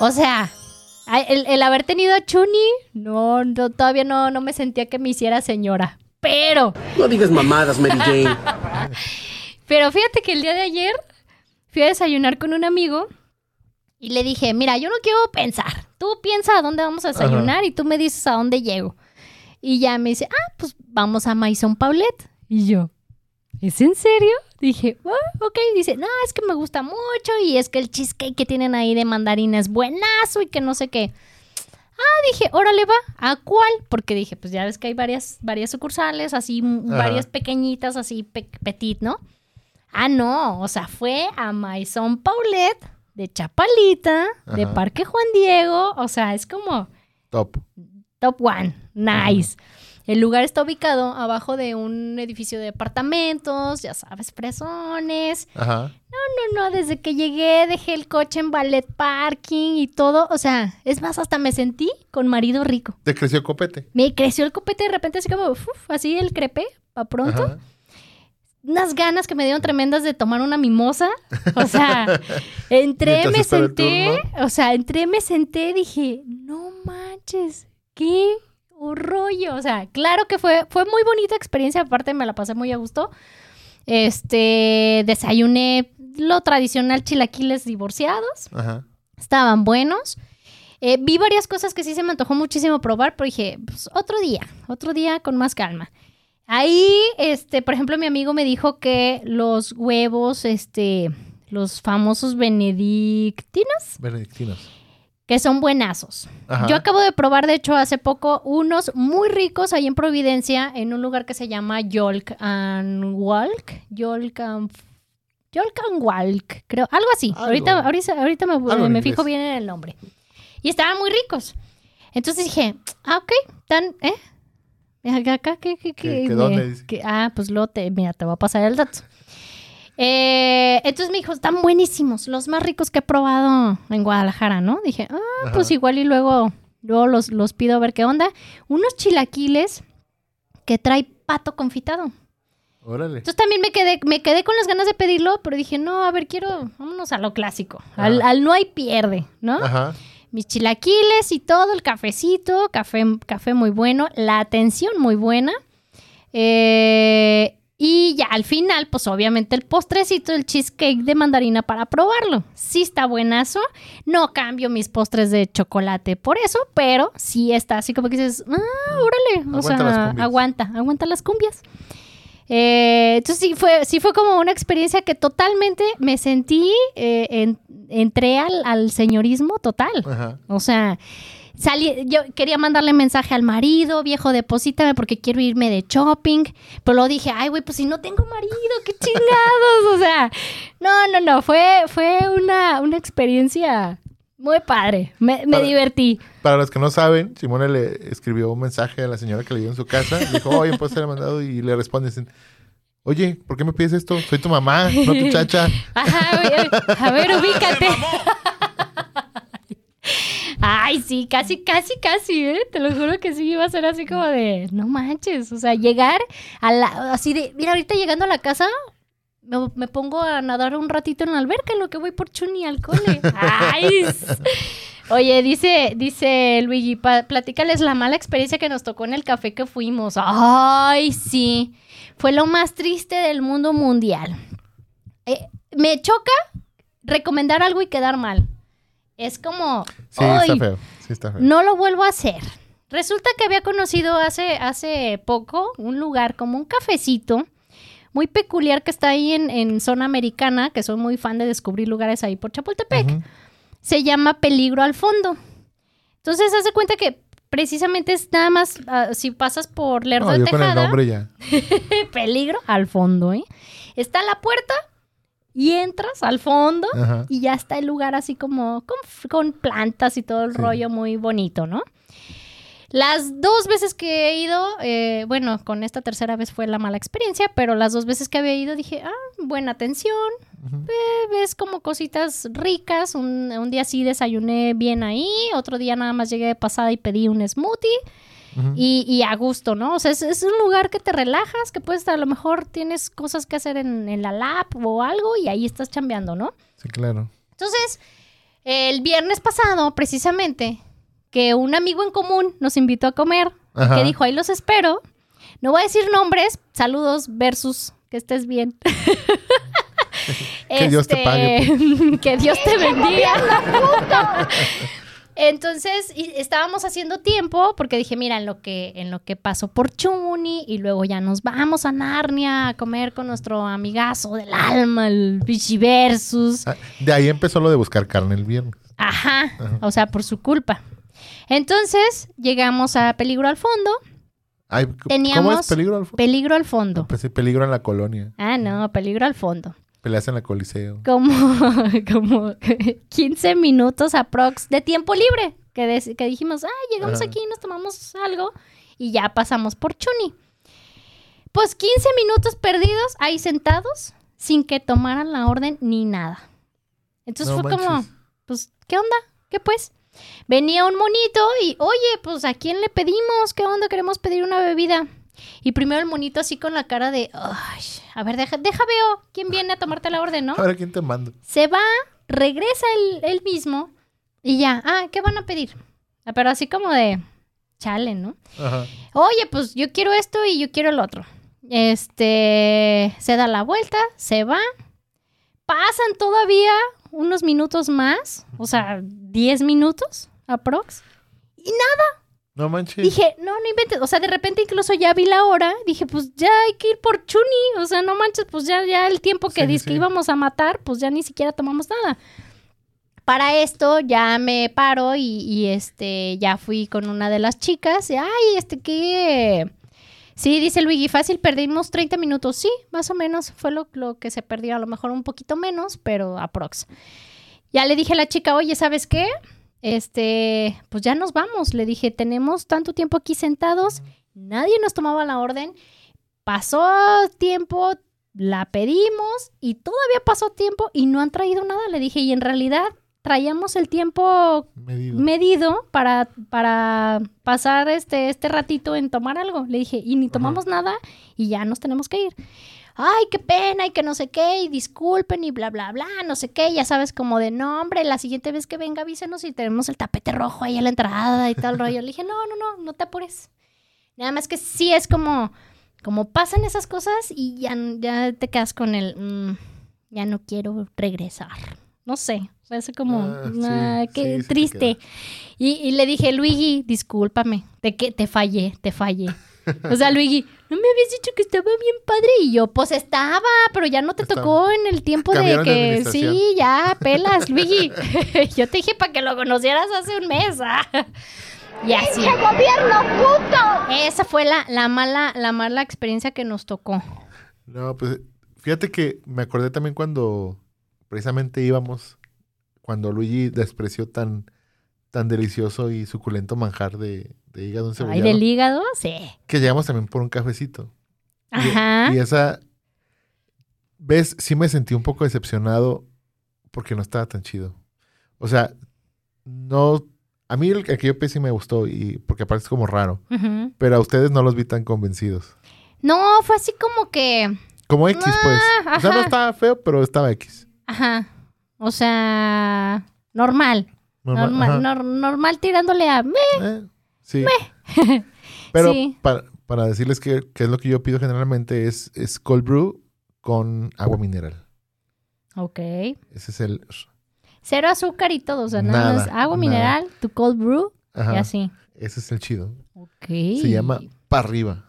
O sea, el, el haber tenido a Chuni, no, no, todavía no, no me sentía que me hiciera señora. Pero, No digas mamadas, Mary Jane. [laughs] pero fíjate que el día de ayer fui a desayunar con un amigo y le dije, mira, yo no quiero pensar. Tú piensa a dónde vamos a desayunar y tú me dices a dónde llego. Y ya me dice, ah, pues vamos a Maison Paulette. Y yo, ¿es en serio? Dije, "Ah, ok. Dice, no, es que me gusta mucho y es que el cheesecake que tienen ahí de mandarina es buenazo y que no sé qué. Ah, dije, órale va, ¿a cuál? Porque dije, pues ya ves que hay varias, varias sucursales, así, Ajá. varias pequeñitas, así, pe- petit, ¿no? Ah, no, o sea, fue a Maison Paulette de Chapalita, de. Parque Juan Diego, o sea, es como Top. top one, nice. El lugar está ubicado abajo de un edificio de departamentos, ya sabes, presones. Ajá. No, no, desde que llegué dejé el coche en ballet parking y todo, o sea, es más, hasta me sentí con marido rico. Te creció copete. Me creció el copete de repente así como, uf, así el crepe, pa' pronto. Ajá. Unas ganas que me dieron tremendas de tomar una mimosa. O sea, [laughs] entré, me senté, o sea, entré, me senté, dije, no manches, qué rollo. O sea, claro que fue, fue muy bonita experiencia, aparte me la pasé muy a gusto. Este, desayuné lo tradicional chilaquiles divorciados, Ajá. estaban buenos. Eh, vi varias cosas que sí se me antojó muchísimo probar, pero dije, pues otro día, otro día con más calma. Ahí, este, por ejemplo, mi amigo me dijo que los huevos, este, los famosos benedictinos, Benedictinos. que son buenazos. Ajá. Yo acabo de probar, de hecho, hace poco, unos muy ricos ahí en Providencia, en un lugar que se llama Yolk and Walk. Yolk and, Yolk and Walk, creo, algo así. Algo. Ahorita, ahorita, ahorita me, fijo bien en el nombre. Y estaban muy ricos. Entonces dije, ah, ok, tan, ¿eh? Acá, ¿qué, qué, qué? ¿Qué- qué Me- dónde dice? ah, pues luego te, mira, te voy a pasar el dato. Eh, entonces me dijo, están buenísimos, los más ricos que he probado en Guadalajara, ¿no? Dije, ah, Ajá. pues igual y luego, luego los, los pido a ver qué onda. Unos chilaquiles que trae pato confitado. Órale. Entonces también me quedé, me quedé con las ganas de pedirlo, pero dije, no, a ver, quiero, vámonos a lo clásico. Al, al no hay pierde, ¿no? Ajá. Mis chilaquiles y todo, el cafecito, café, café muy bueno, la atención muy buena. Eh, y ya al final, pues obviamente el postrecito, el cheesecake de mandarina para probarlo. Sí está buenazo. No cambio mis postres de chocolate por eso, pero sí está así como que dices, ah, órale. O Aguanta sea, aguanta, aguanta las cumbias. Eh, entonces sí fue, sí fue como una experiencia que totalmente me sentí, eh, en- entré al, al señorismo total. Ajá. O sea, salí, yo quería mandarle mensaje al marido, viejo, deposítame porque quiero irme de shopping. Pero luego dije, ay, güey, pues si no tengo marido, qué chingados. o sea, no, no, no, fue, fue una, una experiencia muy padre. Me, me Para- divertí. Para los que no saben, Simone le escribió un mensaje a la señora que le dio en su casa. Dijo, oye, pues se le mandado y le responde, dicen, oye, ¿por qué me pides esto? Soy tu mamá, no tu chacha. [laughs] Ajá, a ver, [laughs] ubícate. [laughs] Ay, sí, casi, casi, casi, ¿eh? Te lo juro que sí iba a ser así como de, no manches, o sea, llegar a la, así de, mira, ahorita llegando a la casa, me, me pongo a nadar un ratito en la alberca en lo que voy por Chuni al cole. [laughs] Ay, Oye, dice, dice Luigi, platícales la mala experiencia que nos tocó en el café que fuimos. Ay, sí. Fue lo más triste del mundo mundial. Eh, me choca recomendar algo y quedar mal. Es como, Sí, "Ay, está feo. Sí, está feo. no lo vuelvo a hacer. Resulta que había conocido hace, hace poco un lugar como un cafecito muy peculiar que está ahí en, en zona americana, que soy muy fan de descubrir lugares ahí por Chapultepec. Se llama Peligro al Fondo. Entonces, haz de cuenta que precisamente es nada más, ah, si pasas por Lerdo No, de yo con el Tejada, nombre ya. [laughs] peligro al fondo, ¿eh? Está la puerta y entras al fondo Ajá. y ya está el lugar así como con, plantas y todo el Sí. rollo muy bonito, ¿no? Las dos veces que he ido, eh, bueno, con esta tercera vez fue la mala experiencia, pero las dos veces que había ido dije, ah, buena atención, eh, ves como cositas ricas, un, un día sí desayuné bien ahí, otro día nada más llegué de pasada y pedí un smoothie y, y a gusto, ¿no? O sea, es, es un lugar que te relajas, que puedes, a lo mejor tienes cosas que hacer en, en la lab o algo y ahí estás chambeando, ¿no? Sí, claro. Entonces, el viernes pasado, precisamente, que un amigo en común nos invitó a comer, Ajá. que dijo, ahí los espero. No voy a decir nombres, saludos versus que estés bien. [laughs] Que Dios te pague, Este, [laughs] que Dios te bendiga. [laughs] Entonces, y estábamos haciendo tiempo porque dije, mira, en lo que en lo que paso por Chuni y luego ya nos vamos a Narnia a comer con nuestro amigazo del alma, el Versus. Ah, De ahí empezó lo de buscar carne el viernes. Ajá, Ajá. o sea, por su culpa. Entonces, llegamos a Peligro al Fondo. Ay, ¿Cómo Teníamos es peligro al fondo? Peligro al fondo. Pues sí, peligro en la colonia. Ah, no, Peligro al fondo. Peleas en la coliseo. Como, [laughs] como 15 minutos aprox de tiempo libre. Que, que dijimos, ah, llegamos Ajá. aquí, nos tomamos algo y ya pasamos por Chuni. Pues 15 minutos perdidos ahí sentados sin que tomaran la orden ni nada. Entonces No fue como, pues, ¿qué onda? ¿Qué pues? Venía un monito y, oye, pues, ¿a quién le pedimos? ¿Qué onda? Queremos pedir una bebida. Y primero el monito así con la cara de, ay, a ver, deja, deja veo quién viene a tomarte la orden, ¿no? Ahora, ¿quién te mando? Se va, regresa él, él mismo y ya, ah, ¿qué van a pedir? Ah, Pero así como de, chale, ¿no? Ajá. Oye, pues yo quiero esto y yo quiero el otro. Este, se da la vuelta, se va. Pasan todavía unos minutos más, o sea, 10 minutos aprox. Y nada, No manches. Dije, no, no inventes. O sea, de repente incluso ya vi la hora. Dije, pues ya hay que ir por Chuni. O sea, no manches, pues ya, ya el tiempo que Sí, dice que sí. íbamos a matar, pues ya ni siquiera tomamos nada. Para esto ya me paro y, y, este ya fui con una de las chicas. Y, Ay, este que. Sí, dice Luigi, fácil, perdimos 30 minutos. Sí, más o menos fue lo, lo que se perdió. A lo mejor un poquito menos, pero aprox. Ya le dije a la chica, oye, ¿sabes qué? Este, pues ya nos vamos. Le dije, tenemos tanto tiempo aquí sentados, nadie nos tomaba la orden. Pasó tiempo, la pedimos y todavía pasó tiempo y no han traído nada. Le dije, y en realidad traíamos el tiempo Medido. medido para, para pasar este, este ratito en tomar algo. Le dije, y ni tomamos nada y ya nos tenemos que ir. Ay, qué pena y que no sé qué, y disculpen y bla, bla, bla, no sé qué. Ya sabes, como de no, hombre, la siguiente vez que venga avísenos y tenemos el tapete rojo ahí a la entrada y tal rollo. Le dije, no, no, no, no te apures. Nada más que sí es como, como pasan esas cosas y ya, ya te quedas con el, "Mm, ya no quiero regresar. No sé, es como, Ah, sí, "Ah, qué sí, triste. Y, y le dije, Luigi, discúlpame, te, que, te fallé, te fallé. O sea, Luigi, no me habías dicho que estaba bien padre. Y yo, pues estaba, pero ya no te Estaba. tocó en el tiempo de Cambiaron de que sí, ya, pelas, [laughs] Luigi. [laughs] yo te dije para que lo conocieras hace un mes. ah. Y así. Esa fue la, la mala, la mala experiencia que nos tocó. No, pues fíjate que me acordé también cuando precisamente íbamos, cuando Luigi despreció tan, tan delicioso y suculento manjar de, de hígado Ay, encebollado, del hígado, sí. que llegamos también por un cafecito. Ajá. Y, esa, ves, sí me sentí un poco decepcionado porque no estaba tan chido. O sea, no, a mí el, el que yo me gustó y porque aparte es como raro, Ujú. pero a ustedes no los vi tan convencidos. No, fue así como que. Como X, pues. Ah, O sea, no ajá. estaba feo, pero estaba X. Ajá. O sea, normal. Normal, Normal, ajá. nor- normal tirándole a. "Meh". Eh, sí. [laughs] Pero Sí. para, para decirles que, que es lo que yo pido generalmente es, es cold brew con agua mineral. Ok. Ese es el... Cero azúcar y todo. O sea, nada, Nada, más agua nada. mineral, tu cold brew Ajá, y así. ese es el chido. Ok. Se llama para arriba.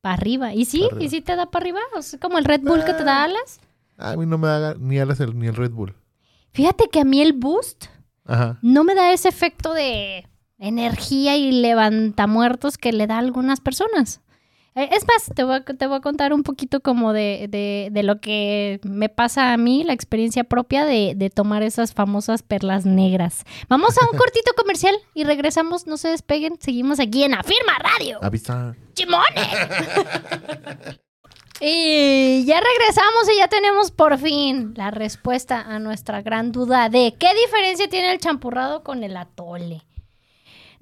Para arriba. ¿Y sí? Arriba. ¿Y sí te da para arriba? O sea, como el Red Bull que te da Ah. alas. A mí no me da ni alas el- ni el Red Bull. Fíjate que a mí el Boost Ajá. no me da ese efecto de energía y levantamuertos que le da a algunas personas. Eh, Es más, te voy a, te voy a contar un poquito como de, de- de lo que me pasa a mí, la experiencia propia de, de tomar esas famosas perlas negras. Vamos a un [laughs] cortito comercial y regresamos, no se despeguen, seguimos aquí en Afirma Radio. Avisa. ¡Chimones! [laughs] y ya regresamos y ya tenemos por fin la respuesta a nuestra gran duda de qué diferencia tiene el champurrado con el atole.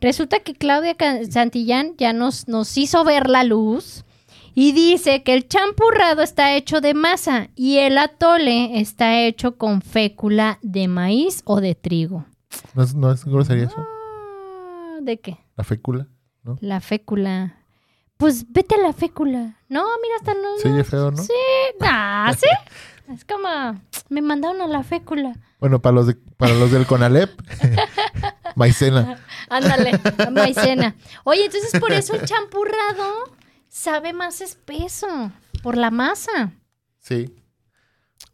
Resulta que Claudia Santillán ya nos, nos hizo ver la luz y dice que el champurrado está hecho de masa y el atole está hecho con fécula de maíz o de trigo. ¿No es, no es grosería eso? Ah, ¿De qué? La fécula. La fécula. Pues vete a la fécula. No, mira, hasta no. Oye feo, ¿no? Sí, ah, sí. Es como, me mandaron a la fécula. Bueno, para los, de- para los del Conalep, [laughs] maicena. Ándale, maicena. Oye, entonces por eso el champurrado sabe más espeso. Por la masa. Sí.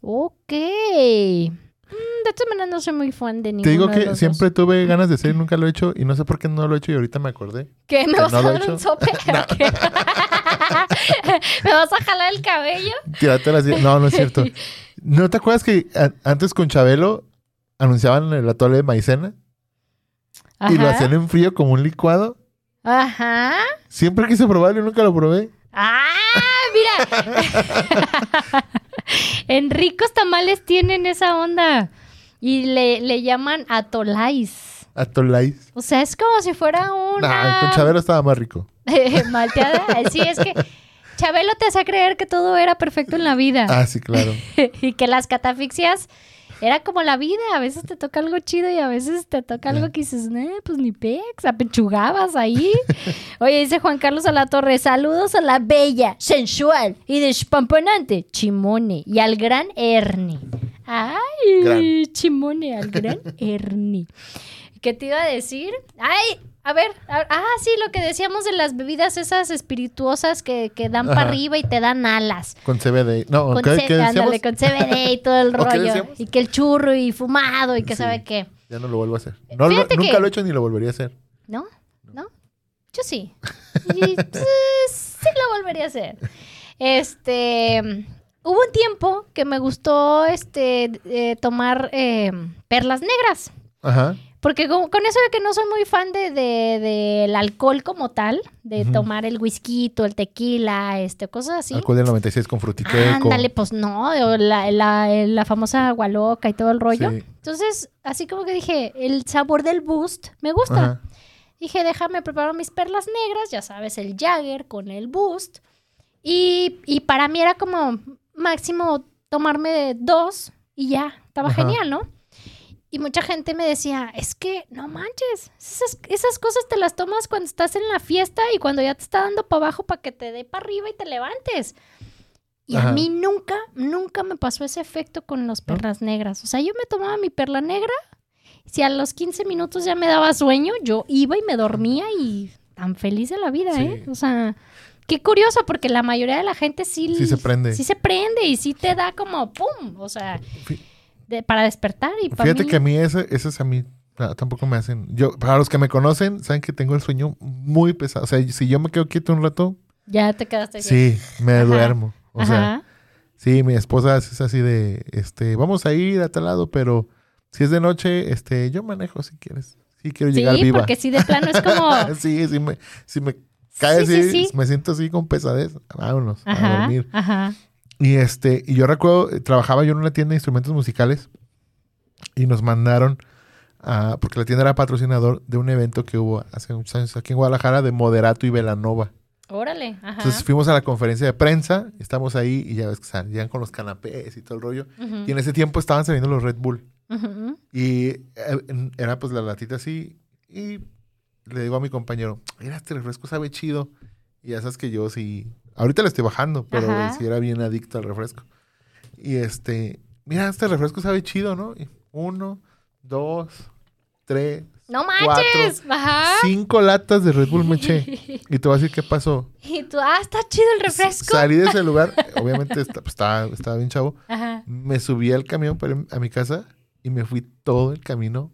Ok. Mm, de todas maneras no soy muy fan de ninguno Te digo de que los siempre dos. tuve ganas de hacer y nunca lo he hecho y no sé por qué no lo he hecho y ahorita me acordé. ¿Qué? ¿Me que vas no a he dar un sope? [laughs] [laughs] ¿Me vas a jalar el cabello? Tírate las... No, no es cierto. [laughs] ¿No te acuerdas que antes con Chabelo anunciaban el atole de maicena y lo hacían en frío como un licuado? Ajá. Siempre quise probarlo y nunca lo probé. ¡Ah! Mira. [laughs] en ricos tamales tienen esa onda. Y le, le llaman atolais. Atolais. O sea, es como si fuera Nah, una con Chabelo estaba más rico. [laughs] malteada. Sí, es que Chabelo te hace creer que todo era perfecto en la vida. Ah, sí, claro. [laughs] y que las catafixias era como la vida. A veces te toca algo chido y a veces te toca algo que dices, nah, pues ni pex, apechugabas ahí. [laughs] Oye, dice Juan Carlos a la Torre, saludos a la bella, sensual y despampanante Chimone y al gran Ernie. Ay, Gran. Chimone, al gran [laughs] Ernie. ¿Qué te iba a decir? Ay, A ver, a- ah, sí, lo que decíamos de las bebidas esas espirituosas que, que dan para arriba y te dan alas. Con CBD. No, Con, ¿qué, C- qué ándale, con CBD y todo el [laughs] ¿O qué rollo. Y que el churro y fumado y que Sí. sabe qué. Ya no lo vuelvo a hacer. No, lo- nunca que- lo he hecho ni lo volvería a hacer. ¿No? ¿No? Yo sí. Y, pues, sí lo volvería a hacer. Este. Hubo un tiempo que me gustó este eh, tomar eh, perlas negras. Ajá. Porque con, con eso de que no soy muy fan de, de- del alcohol como tal, de tomar el whisky, el tequila, este, cosas así. Alcohol del 96 con frutiteco. Ándale, pues no, o la, la, la famosa agua loca y todo el rollo. Sí. Entonces, así como que dije, el sabor del boost me gusta. Ajá. Dije, déjame preparo mis perlas negras, ya sabes, el Jagger con el Boost. Y, y para mí era como máximo tomarme dos y ya, estaba Ajá. genial, ¿no? Y mucha gente me decía, es que no manches, esas, esas cosas te las tomas cuando estás en la fiesta y cuando ya te está dando para abajo para que te dé para arriba y te levantes. Y Ajá. a mí nunca, nunca me pasó ese efecto con las perlas negras. O sea, yo me tomaba mi perla negra, si a los 15 minutos ya me daba sueño, yo iba y me dormía y tan feliz de la vida, Sí. ¿eh? O sea, qué curioso, porque la mayoría de la gente sí... Sí se prende. Sí se prende y sí te da como ¡pum! O sea, de- para despertar y para Fíjate mí... que a mí ese- esas a mí no, tampoco me hacen. Yo, para los que me conocen, saben que tengo el sueño muy pesado. O sea, si yo me quedo quieto un rato, Ya te quedaste sí, me Ajá. duermo. O sea, sí, mi esposa es así de, este, vamos a ir a tal lado, pero si es de noche, este, yo manejo si quieres. Sí quiero llegar Sí, viva. porque sí de plano es como... [laughs] sí, sí me, si me cae Sí, me siento así con pesadez, vámonos a dormir. ajá. Y este, y yo recuerdo, eh, trabajaba yo en una tienda de instrumentos musicales y nos mandaron a, porque la tienda era patrocinador de un evento que hubo hace muchos años aquí en Guadalajara de Moderato y Velanova. Órale, ajá. Entonces fuimos a la conferencia de prensa, estamos ahí y ya ves que salían con los canapés y todo el rollo. Y en ese tiempo estaban saliendo los Red Bull. ujú. Y eh, era pues la latita así. Y le digo a mi compañero, mira, este refresco sabe chido. Y ya sabes que yo sí, ahorita le estoy bajando, pero Ajá. sí era bien adicto al refresco. Y este, mira, este refresco sabe chido, ¿no? Y uno, dos, tres, No manches, ajá. cinco latas de Red Bull me eché. [laughs] Y te voy a decir qué pasó. Y tú, ah, está chido el refresco. Salí de ese [laughs] lugar, obviamente está- pues, estaba, estaba bien chavo. Ajá. Me subí al camión para ir a mi casa y me fui todo el camino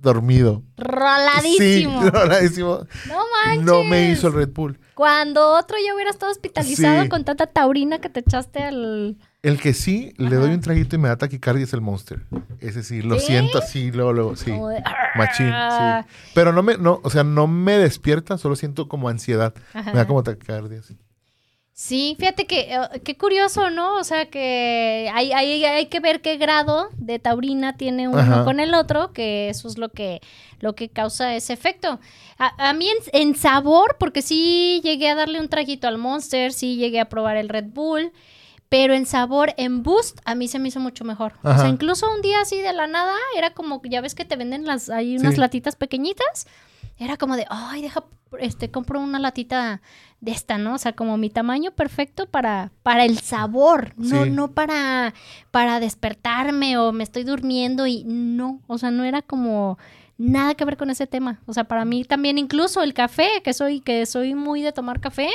dormido. Roladísimo. Sí, [laughs] roladísimo. No manches. No me hizo el Red Bull. Cuando otro ya hubiera estado hospitalizado Sí. con tanta taurina que te echaste al. El que sí le doy un traguito y me da taquicardia es el Monster. Ese sí, lo ¿Sí? siento así, luego, luego, sí. de- Machín, sí. Pero no me, no, o sea, no me despierta, solo siento como ansiedad. Ajá. Me da como taquicardia. sí. Sí, fíjate que eh, qué curioso, ¿no? O sea que hay, hay, hay que ver qué grado de taurina tiene uno Ajá. con el otro, que eso es lo que, lo que causa ese efecto. A, a mí en, en sabor, porque sí llegué a darle un traguito al Monster, sí llegué a probar el Red Bull, pero en sabor, en Boost, a mí se me hizo mucho mejor. O sea, incluso un día así de la nada, era como, ya ves que te venden las, hay unas Sí. latitas pequeñitas. Era como de, ay, deja, este, compro una latita de esta, ¿no? O sea, como mi tamaño perfecto para, para el sabor, no, Sí. no para, para despertarme o me estoy durmiendo y no, o sea, no era como nada que ver con ese tema. O sea, para mí también incluso el café, que soy, que soy muy de tomar café,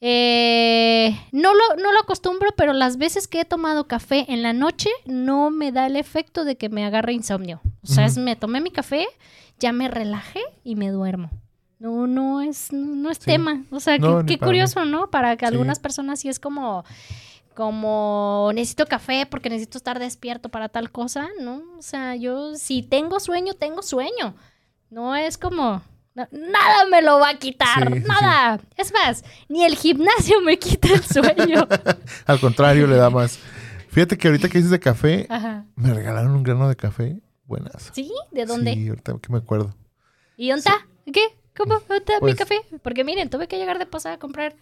eh, no, lo, no lo acostumbro, pero las veces que he tomado café en la noche no me da el efecto de que me agarre insomnio. O sea, es, me tomé mi café, ya me relajé y me duermo. No, no es, no, no es Sí. tema. O sea, No, qué, mí. curioso, ¿no? Para que Sí. algunas personas sí es como, como necesito café porque necesito estar despierto para tal cosa, ¿no? O sea, yo si tengo sueño, tengo sueño. No es como na- nada me lo va a quitar, Sí, sí, nada. Es más, ni el gimnasio me quita el sueño. [laughs] Al contrario, le da más. Fíjate que ahorita que dices de café, Ajá. me regalaron un grano de café. Buenas. ¿Sí? ¿De dónde? Sí, ahorita que me acuerdo. ¿Y dónde está? ¿Qué? ¿Cómo? ¿Dónde está mi Pues- café? Porque miren, tuve que llegar de posada a comprar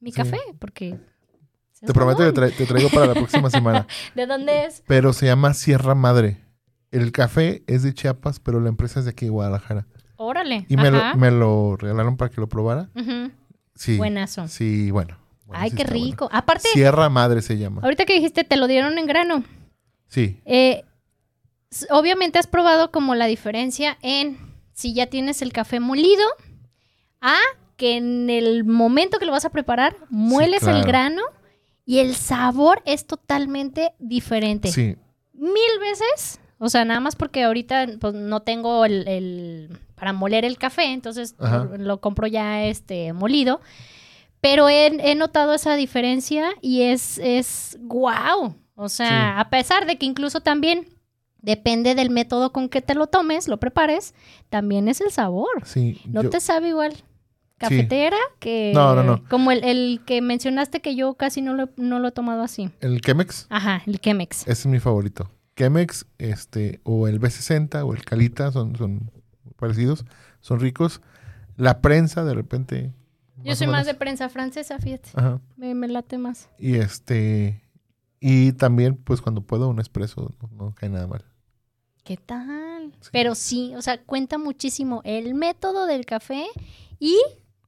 mi Sí. café porque... Te prometo que tra- te traigo para la próxima [laughs] semana. ¿De dónde es? Pero se llama Sierra Madre. El café es de Chiapas, pero la empresa es de aquí de Guadalajara. Órale. Y me lo, Ajá. me lo regalaron para que lo probara. Ujú. Sí. Buenazo. Sí, bueno. Bueno, Ay, sí qué bueno. rico. Aparte, Sierra Madre se llama. ahorita que dijiste, te lo dieron en grano. Sí. Eh, obviamente has probado como la diferencia en si ya tienes el café molido, a que en el momento que lo vas a preparar, mueles el claro. grano y el sabor es totalmente diferente. Sí, Mil veces. O sea, nada más porque ahorita pues, no tengo el, el- para moler el café, entonces lo, lo compro ya este molido. Pero he, he notado esa diferencia y es, es wow. O sea, Sí. a pesar de que incluso también depende del método con que te lo tomes, lo prepares, también es el sabor. sí. No yo- te sabe igual cafetera que... No, no, no. Como el, el que mencionaste que yo casi no lo, no lo he tomado así. El Chemex, Ajá, el Chemex. ese es mi favorito. Chemex, este, o el B60 o el Calita son, son parecidos, son ricos. La prensa, de repente. Yo soy más de prensa francesa, fíjate. Ajá. Me, me late más. Y este. Y también, pues cuando puedo, un espresso no, no cae nada mal. ¿Qué tal? Sí. Pero sí, o sea, cuenta muchísimo el método del café y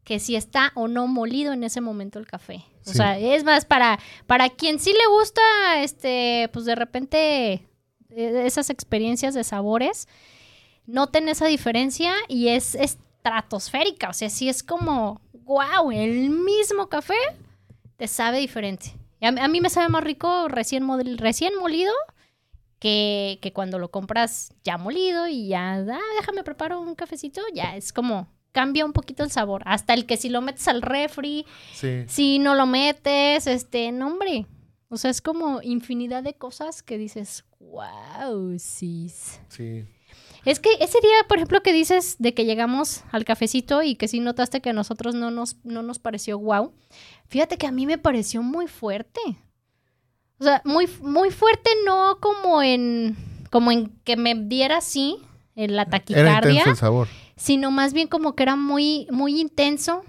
que si está o no molido en ese momento el café. O Sí. sea, es más, para, para quien sí le gusta, este, pues de repente eh, esas experiencias de sabores, noten esa diferencia y es estratosférica. O sea, sí es como, wow, el mismo café te sabe diferente. A, a mí me sabe más rico recién, recién molido que, que cuando lo compras ya molido y ya, ah, déjame preparo un cafecito, ya es como cambia un poquito el sabor. Hasta el que si lo metes al refri, Sí. si no lo metes, este, no hombre. O sea, es como infinidad de cosas que dices, wow, sis. Sí. Es que ese día, por ejemplo, que dices de que llegamos al cafecito y que sí notaste que a nosotros no nos, no nos pareció wow. Fíjate que a mí me pareció muy fuerte. O sea, muy, muy fuerte, no como en, como en que me diera así en la Era taquicardia, intenso el sabor. sino más bien como que era muy, muy intenso,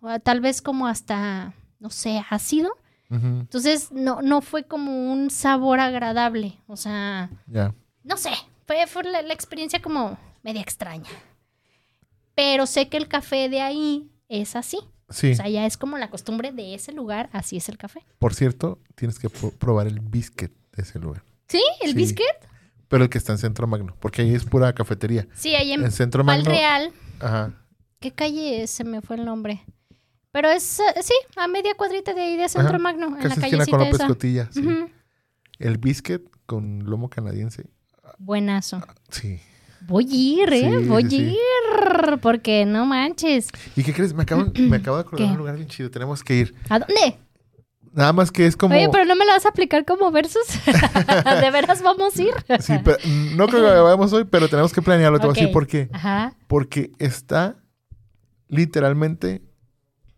o tal vez como hasta, no sé, ácido. Entonces, no, no fue como un sabor agradable. O sea, no sé, fue, fue la, la experiencia como media extraña. Pero sé que el café de ahí es así. Sí. O sea, ya es como la costumbre de ese lugar, así es el café. Por cierto, tienes que pro- probar el biscuit de ese lugar. ¿Sí? ¿El Sí. biscuit? Pero el que está en Centro Magno, porque ahí es pura cafetería. Sí, ahí en En Centro Magno. Real. Ajá. ¿Qué calle es? Se me fue el nombre. Pero es, eh, sí, a media cuadrita de ahí de Centro Ajá, Magno, en la callecita con López esa. Cotilla. sí. Ujú. El biscuit con lomo canadiense. Buenazo. Sí. Voy a ir, ¿eh? Sí, Voy a sí. ir. Porque no manches. ¿Y qué crees? Me acabo, me acabo de acordar de un lugar bien chido. Tenemos que ir. ¿A dónde? Nada más que es como. Oye, pero no me la vas a aplicar como versus. [laughs] ¿De veras vamos a ir? Sí, pero- no creo que vayamos hoy, pero tenemos que planearlo. Te voy a decir Ok. por qué. Ajá. Porque está literalmente.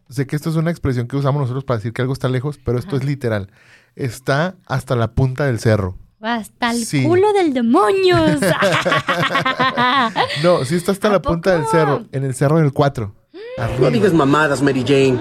Sé que esto es una expresión que usamos nosotros para decir que algo está lejos, pero esto Ajá. es literal. Está hasta la punta del cerro. Hasta el Sí. culo del demonio. [laughs] [laughs] No, sí está hasta ¿A la punta del cerro, en el cerro del 4. No digas mamadas, Mary Jane.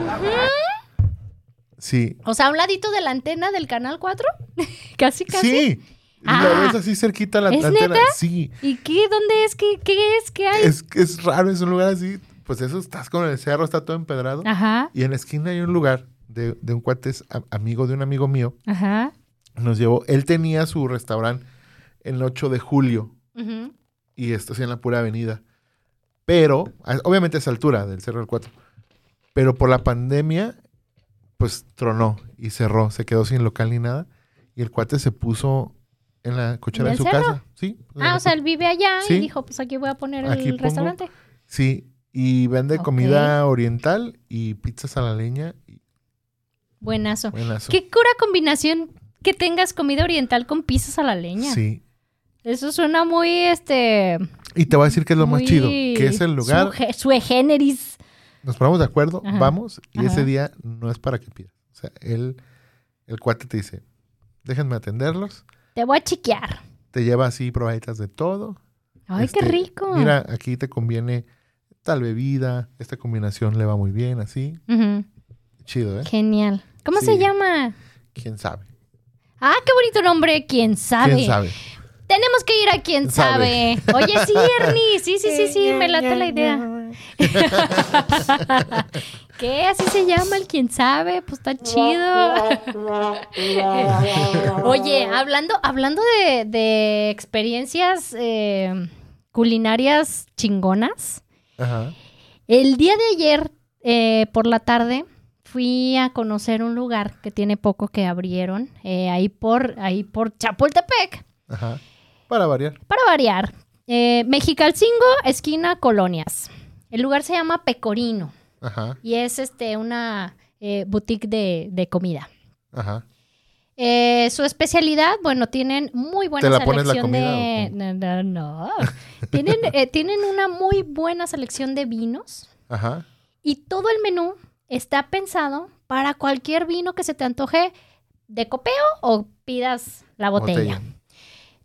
Sí. o sea, a un ladito de la antena del canal 4. [laughs] casi, casi. Sí. Ah. La ves así cerquita la ¿Es antena. neta? Sí. ¿Y qué? ¿Dónde es? ¿Qué, qué es? ¿Qué hay? Es, es raro, es un lugar así. Pues eso, estás con el cerro, está todo empedrado. Ajá, Y en la esquina hay un lugar de, de un cuate, es amigo de un amigo mío. ajá. Nos llevó, él tenía su restaurante en el 8 de julio. Y esto sí en la pura avenida. Pero, obviamente a esa altura del Cerro del 4. Pero por la pandemia, pues tronó y cerró. Se quedó sin local ni nada. Y el cuate se puso en la cochera ¿En de su cerro? casa. Sí. Ah, o sea, él vive allá Sí. y dijo, pues aquí voy a poner Aquí el pongo- restaurante. Sí. Y vende comida oriental y pizzas a la leña. Buenazo. buenazo. Qué cura combinación que tengas comida oriental con pizzas a la leña. Sí. Eso suena muy, este... Y te voy a decir que es lo más chido. Que es el lugar. Sue generis. Nos ponemos de acuerdo, Ajá. vamos. Y Ajá. ese día no es para que pidas. O sea, él, el cuate te dice, déjenme atenderlos. Te voy a chiquear. Te lleva así probaditas de todo. Ay, qué Este, rico. Mira, aquí te conviene tal bebida, esta combinación le va muy bien, así. Chido, ¿eh? Genial. ¿Cómo Sí. se llama? ¿Quién sabe? Ah, qué bonito nombre. ¿Quién sabe? ¿Quién sabe? Tenemos que ir a quién sabe. Sabe. Oye, sí, Ernie. Sí, sí, sí, sí. Me late la idea. [laughs] ¿Qué? ¿Así se llama el quién sabe? Pues está chido. [laughs] Oye, hablando, hablando de, de experiencias eh, culinarias chingonas. Ajá. El día de ayer, eh, por la tarde, fui a conocer un lugar que tiene poco que abrieron, eh, ahí, por, ahí por Chapultepec, Ajá. Para variar. para variar. Eh, Mexicalcingo, esquina Colonias. El lugar se llama Pecorino Ajá. y es este, una eh, boutique de, de comida. Ajá. Eh, su especialidad, bueno, tienen muy buena ¿Te la pones la selección comida de... No, no, no. tienen, eh, tienen una muy buena selección de vinos Ajá. y todo el menú está pensado para cualquier vino que se te antoje de copeo o pidas la botella.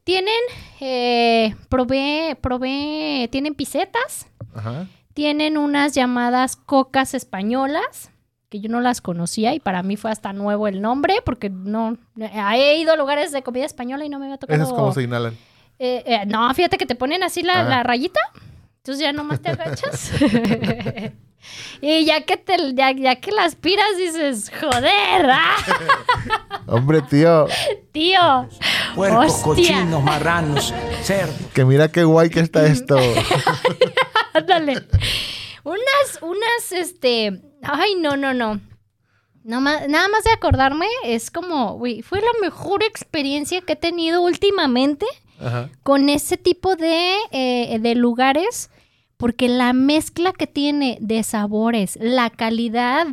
Tienen, eh, probé, probé, tienen pisetas, Ajá. tienen unas llamadas cocas españolas, que yo no las conocía y para mí fue hasta nuevo el nombre, porque no, he ido a lugares de comida española y no me había tocado. Esas es como se inhalan. Eh, eh, no, fíjate que te ponen así la, la rayita, entonces ya nomás te agachas. [laughs] [laughs] y ya que te, ya, ya que las piras dices, joder, ¡ah, [laughs] Hombre, tío, tío. Puercos, Hostia. cochinos, marranos, cerdos. que mira qué guay que está esto. [laughs] Ándale. Unas, unas, este. Ay, no, no, no. No ma- nada más de acordarme, es como, güey, fue la mejor experiencia que he tenido últimamente Ajá. con ese tipo de, eh, de lugares, porque la mezcla que tiene de sabores, la calidad,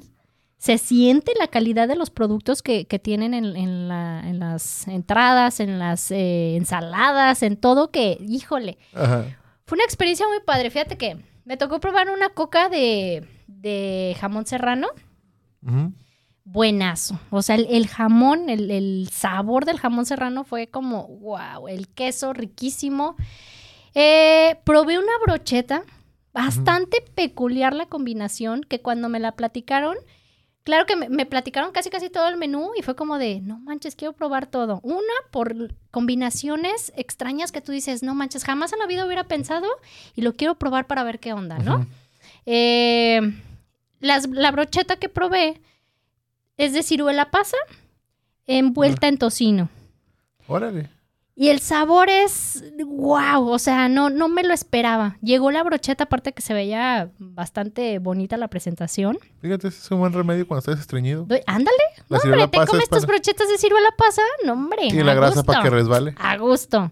se siente la calidad de los productos que, que tienen en, en la- en las entradas, en las eh, ensaladas, en todo, que, híjole, Ajá. fue una experiencia muy padre. Fíjate que me tocó probar una coca de, de jamón serrano. Ujú. Buenazo. O sea, el, el jamón, el, el sabor del jamón serrano fue como, wow, el queso riquísimo. Eh, probé una brocheta, bastante peculiar la combinación, que cuando me la platicaron, claro que me, me platicaron casi casi todo el menú y fue como de, no manches, quiero probar todo. Una, por combinaciones extrañas que tú dices, no manches, jamás en la vida hubiera pensado y lo quiero probar para ver qué onda, ¿no? Eh, las- la brocheta que probé es de ciruela pasa envuelta en tocino. Órale. Y el sabor es wow, o sea, no, no me lo esperaba. Llegó la brocheta, aparte que se veía bastante bonita la presentación. Fíjate, ese es un buen remedio cuando estás estreñido. Ándale, no, hombre, te comes para- tus brochetas de ciruela pasa, no hombre. Y a la grasa gusto. para que resbale. A gusto.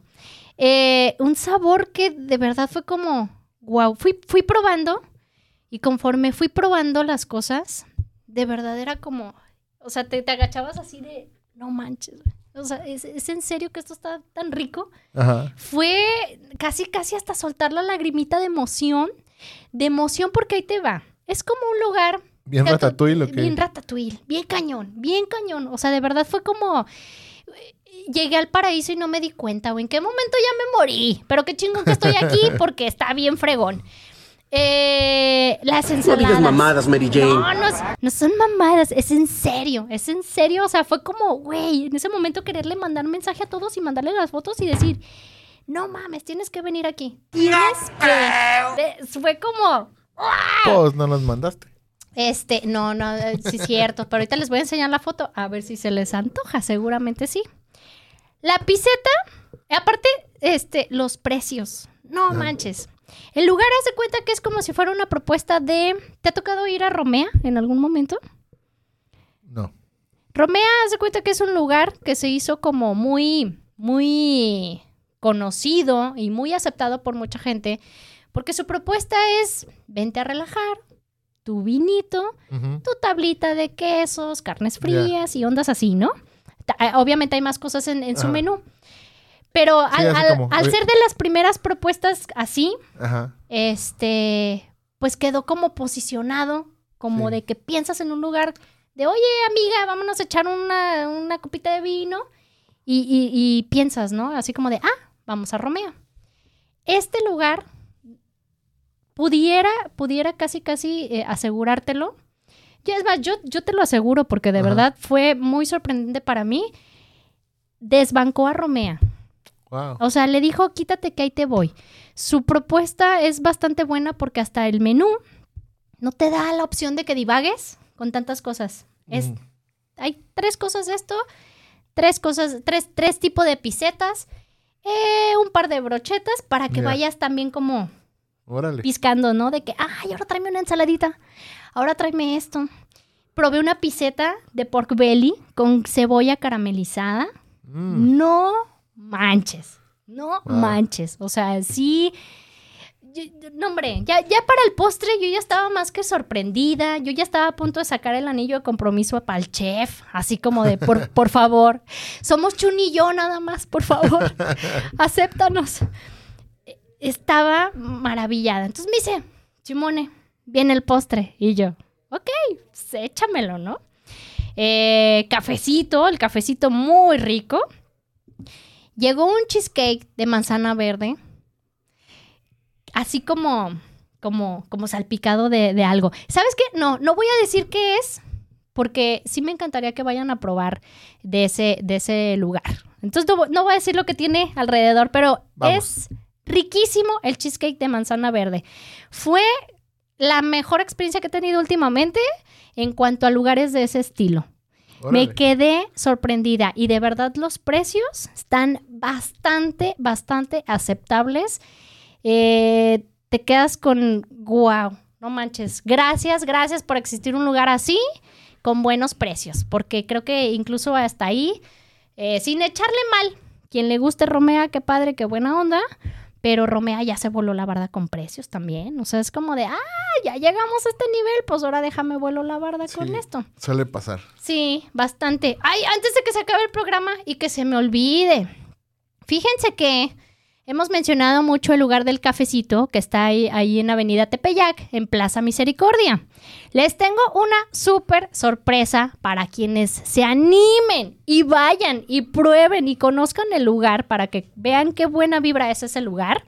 Eh, un sabor que de verdad fue como, wow, fui, fui probando y conforme fui probando las cosas, de verdad era como, o sea, te, te agachabas así de, no manches, güey. O sea, ¿es, es en serio que esto está tan rico? Ajá. Fue casi, casi hasta soltar la lagrimita de emoción, de emoción porque ahí te va. Es como un lugar Bien ratatouille lo que. Bien ratatouille, bien cañón, bien cañón. O sea, de verdad fue como... Llegué al paraíso y no me di cuenta, o en qué momento ya me morí. Pero qué chingón que estoy aquí [laughs] porque está bien fregón. Eh, las No ensaladas. digas mamadas, Mary Jane. No, no, no son mamadas, es en serio, es en serio. O sea, fue como, güey, en ese momento quererle mandar mensaje a todos y mandarle las fotos y decir, no mames, tienes que venir aquí. Tienes que. Fue como, Pues no nos mandaste. este, no, no, eh, sí es cierto, pero ahorita les voy a enseñar la foto a ver si se les antoja, seguramente sí. La piseta, aparte, este, los precios, no manches. El lugar hace cuenta que es como si fuera una propuesta de, ¿te ha tocado ir a Romea en algún momento? No. Romea hace cuenta que es un lugar que se hizo como muy, muy conocido y muy aceptado por mucha gente, porque su propuesta es, vente a relajar, tu vinito, tu tablita de quesos, carnes frías y ondas así, ¿no? Ta- eh, Obviamente hay más cosas en, en su menú. Pero al, así al- como- al ser de las primeras propuestas así, Ajá. este, pues quedó como posicionado, como Sí. de que piensas en un lugar de, oye, amiga, vámonos a echar una, una copita de vino y, y- y piensas, ¿no? Así como de, ah, vamos a Romeo. Este lugar pudiera, pudiera casi, casi eh, asegurártelo. Ya es más, yo, yo te lo aseguro porque de Ajá. verdad fue muy sorprendente para mí. Desbancó a Romea. Wow. O sea, le dijo, quítate que ahí te voy. Su propuesta es bastante buena porque hasta el menú no te da la opción de que divagues con tantas cosas. Es, Mm. hay tres cosas de esto, tres cosas, tres, tres tipos de pisetas. eh, un par de brochetas para que Mira. vayas también como Órale. piscando, ¿no? De que, ay, ahora tráeme una ensaladita, ahora tráeme esto. Probé una piseta de pork belly con cebolla caramelizada. Mm, No manches, no Wow. manches. O sea, sí. yo- no, hombre, ya, ya para el postre yo ya estaba más que sorprendida. Yo ya estaba a punto de sacar el anillo de compromiso para el chef. Así como de, por, [laughs] por favor, somos Chun y yo nada más, por favor, acéptanos. Estaba maravillada. Entonces me dice, Chimone, viene el postre. Y yo, ok, pues échamelo, ¿no? Eh, cafecito, el cafecito muy rico. Llegó un cheesecake de manzana verde, así como, como, como salpicado de, de algo. ¿Sabes qué? No, no voy a decir qué es, porque sí me encantaría que vayan a probar de ese, de ese lugar. Entonces no, no voy a decir lo que tiene alrededor, pero Vamos. es riquísimo el cheesecake de manzana verde. Fue la mejor experiencia que he tenido últimamente en cuanto a lugares de ese estilo. Me quedé sorprendida y de verdad los precios están bastante, bastante aceptables. Eh, te quedas con, wow, no manches. Gracias, gracias por existir un lugar así con buenos precios, porque creo que incluso hasta ahí, eh, sin echarle mal, quien le guste Romea, qué padre, qué buena onda. Pero Romea ya se voló la barda con precios también. O sea, es como de, ah, ya llegamos a este nivel, pues ahora déjame vuelo la barda con esto. Suele pasar. Sí, bastante. Ay, antes de que se acabe el programa y que se me olvide. Fíjense que hemos mencionado mucho el lugar del cafecito que está ahí, en Avenida Tepeyac, en Plaza Misericordia. Les tengo una súper sorpresa para quienes se animen y vayan y prueben y conozcan el lugar para que vean qué buena vibra es ese lugar.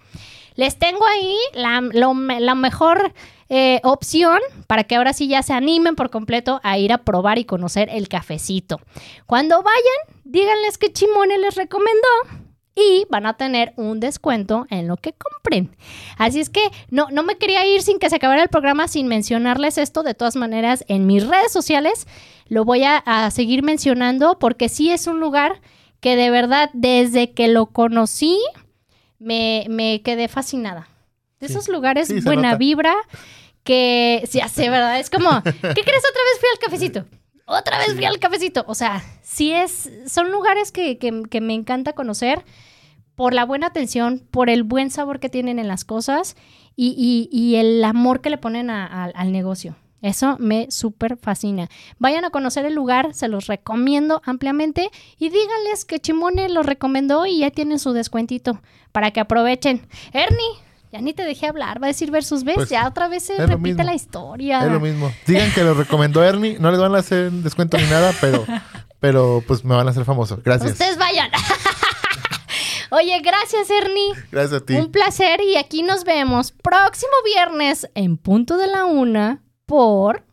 Les tengo ahí la mejor eh, opción para que ahora sí ya se animen por completo a ir a probar y conocer el cafecito. Cuando vayan, díganles que Chimone les recomendó y van a tener un descuento en lo que compren. Así es que no, no me quería ir sin que se acabara el programa sin mencionarles esto. De todas maneras, en mis redes sociales lo voy a, a seguir mencionando porque sí es un lugar que de verdad desde que lo conocí me, me quedé fascinada. De Sí. esos lugares, Sí, buena nota. vibra, que se hace, ¿verdad? Es como, ¿qué crees? Otra vez fui al cafecito. Otra vez fui al cafecito. O sea, sí es, son lugares que, que- que me encanta conocer por la buena atención, por el buen sabor que tienen en las cosas y, y- y el amor que le ponen a- a- al negocio. Eso me súper fascina. Vayan a conocer el lugar, se los recomiendo ampliamente y díganles que Chimone los recomendó y ya tienen su descuentito para que aprovechen. Ernie, ya ni te dejé hablar, va a decir versus ves, Pues, ya otra vez se repite mismo. la historia. Es lo mismo. Digan que lo recomendó Ernie. No les van a hacer descuento ni nada, pero, pero pues me van a hacer famoso. Gracias. Ustedes vayan. [laughs] Oye, gracias Ernie. Gracias a ti. Un placer y aquí nos vemos próximo viernes en punto de la una por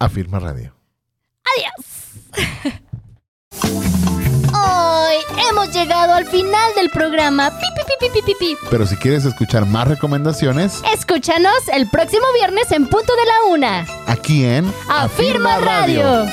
Afirma Radio. Adiós. [laughs] Hoy hemos llegado al final del programa. Pi, pi, pi. Pero si quieres escuchar más recomendaciones, Escúchanos el próximo viernes en punto de la una. aquí en Afirma Radio.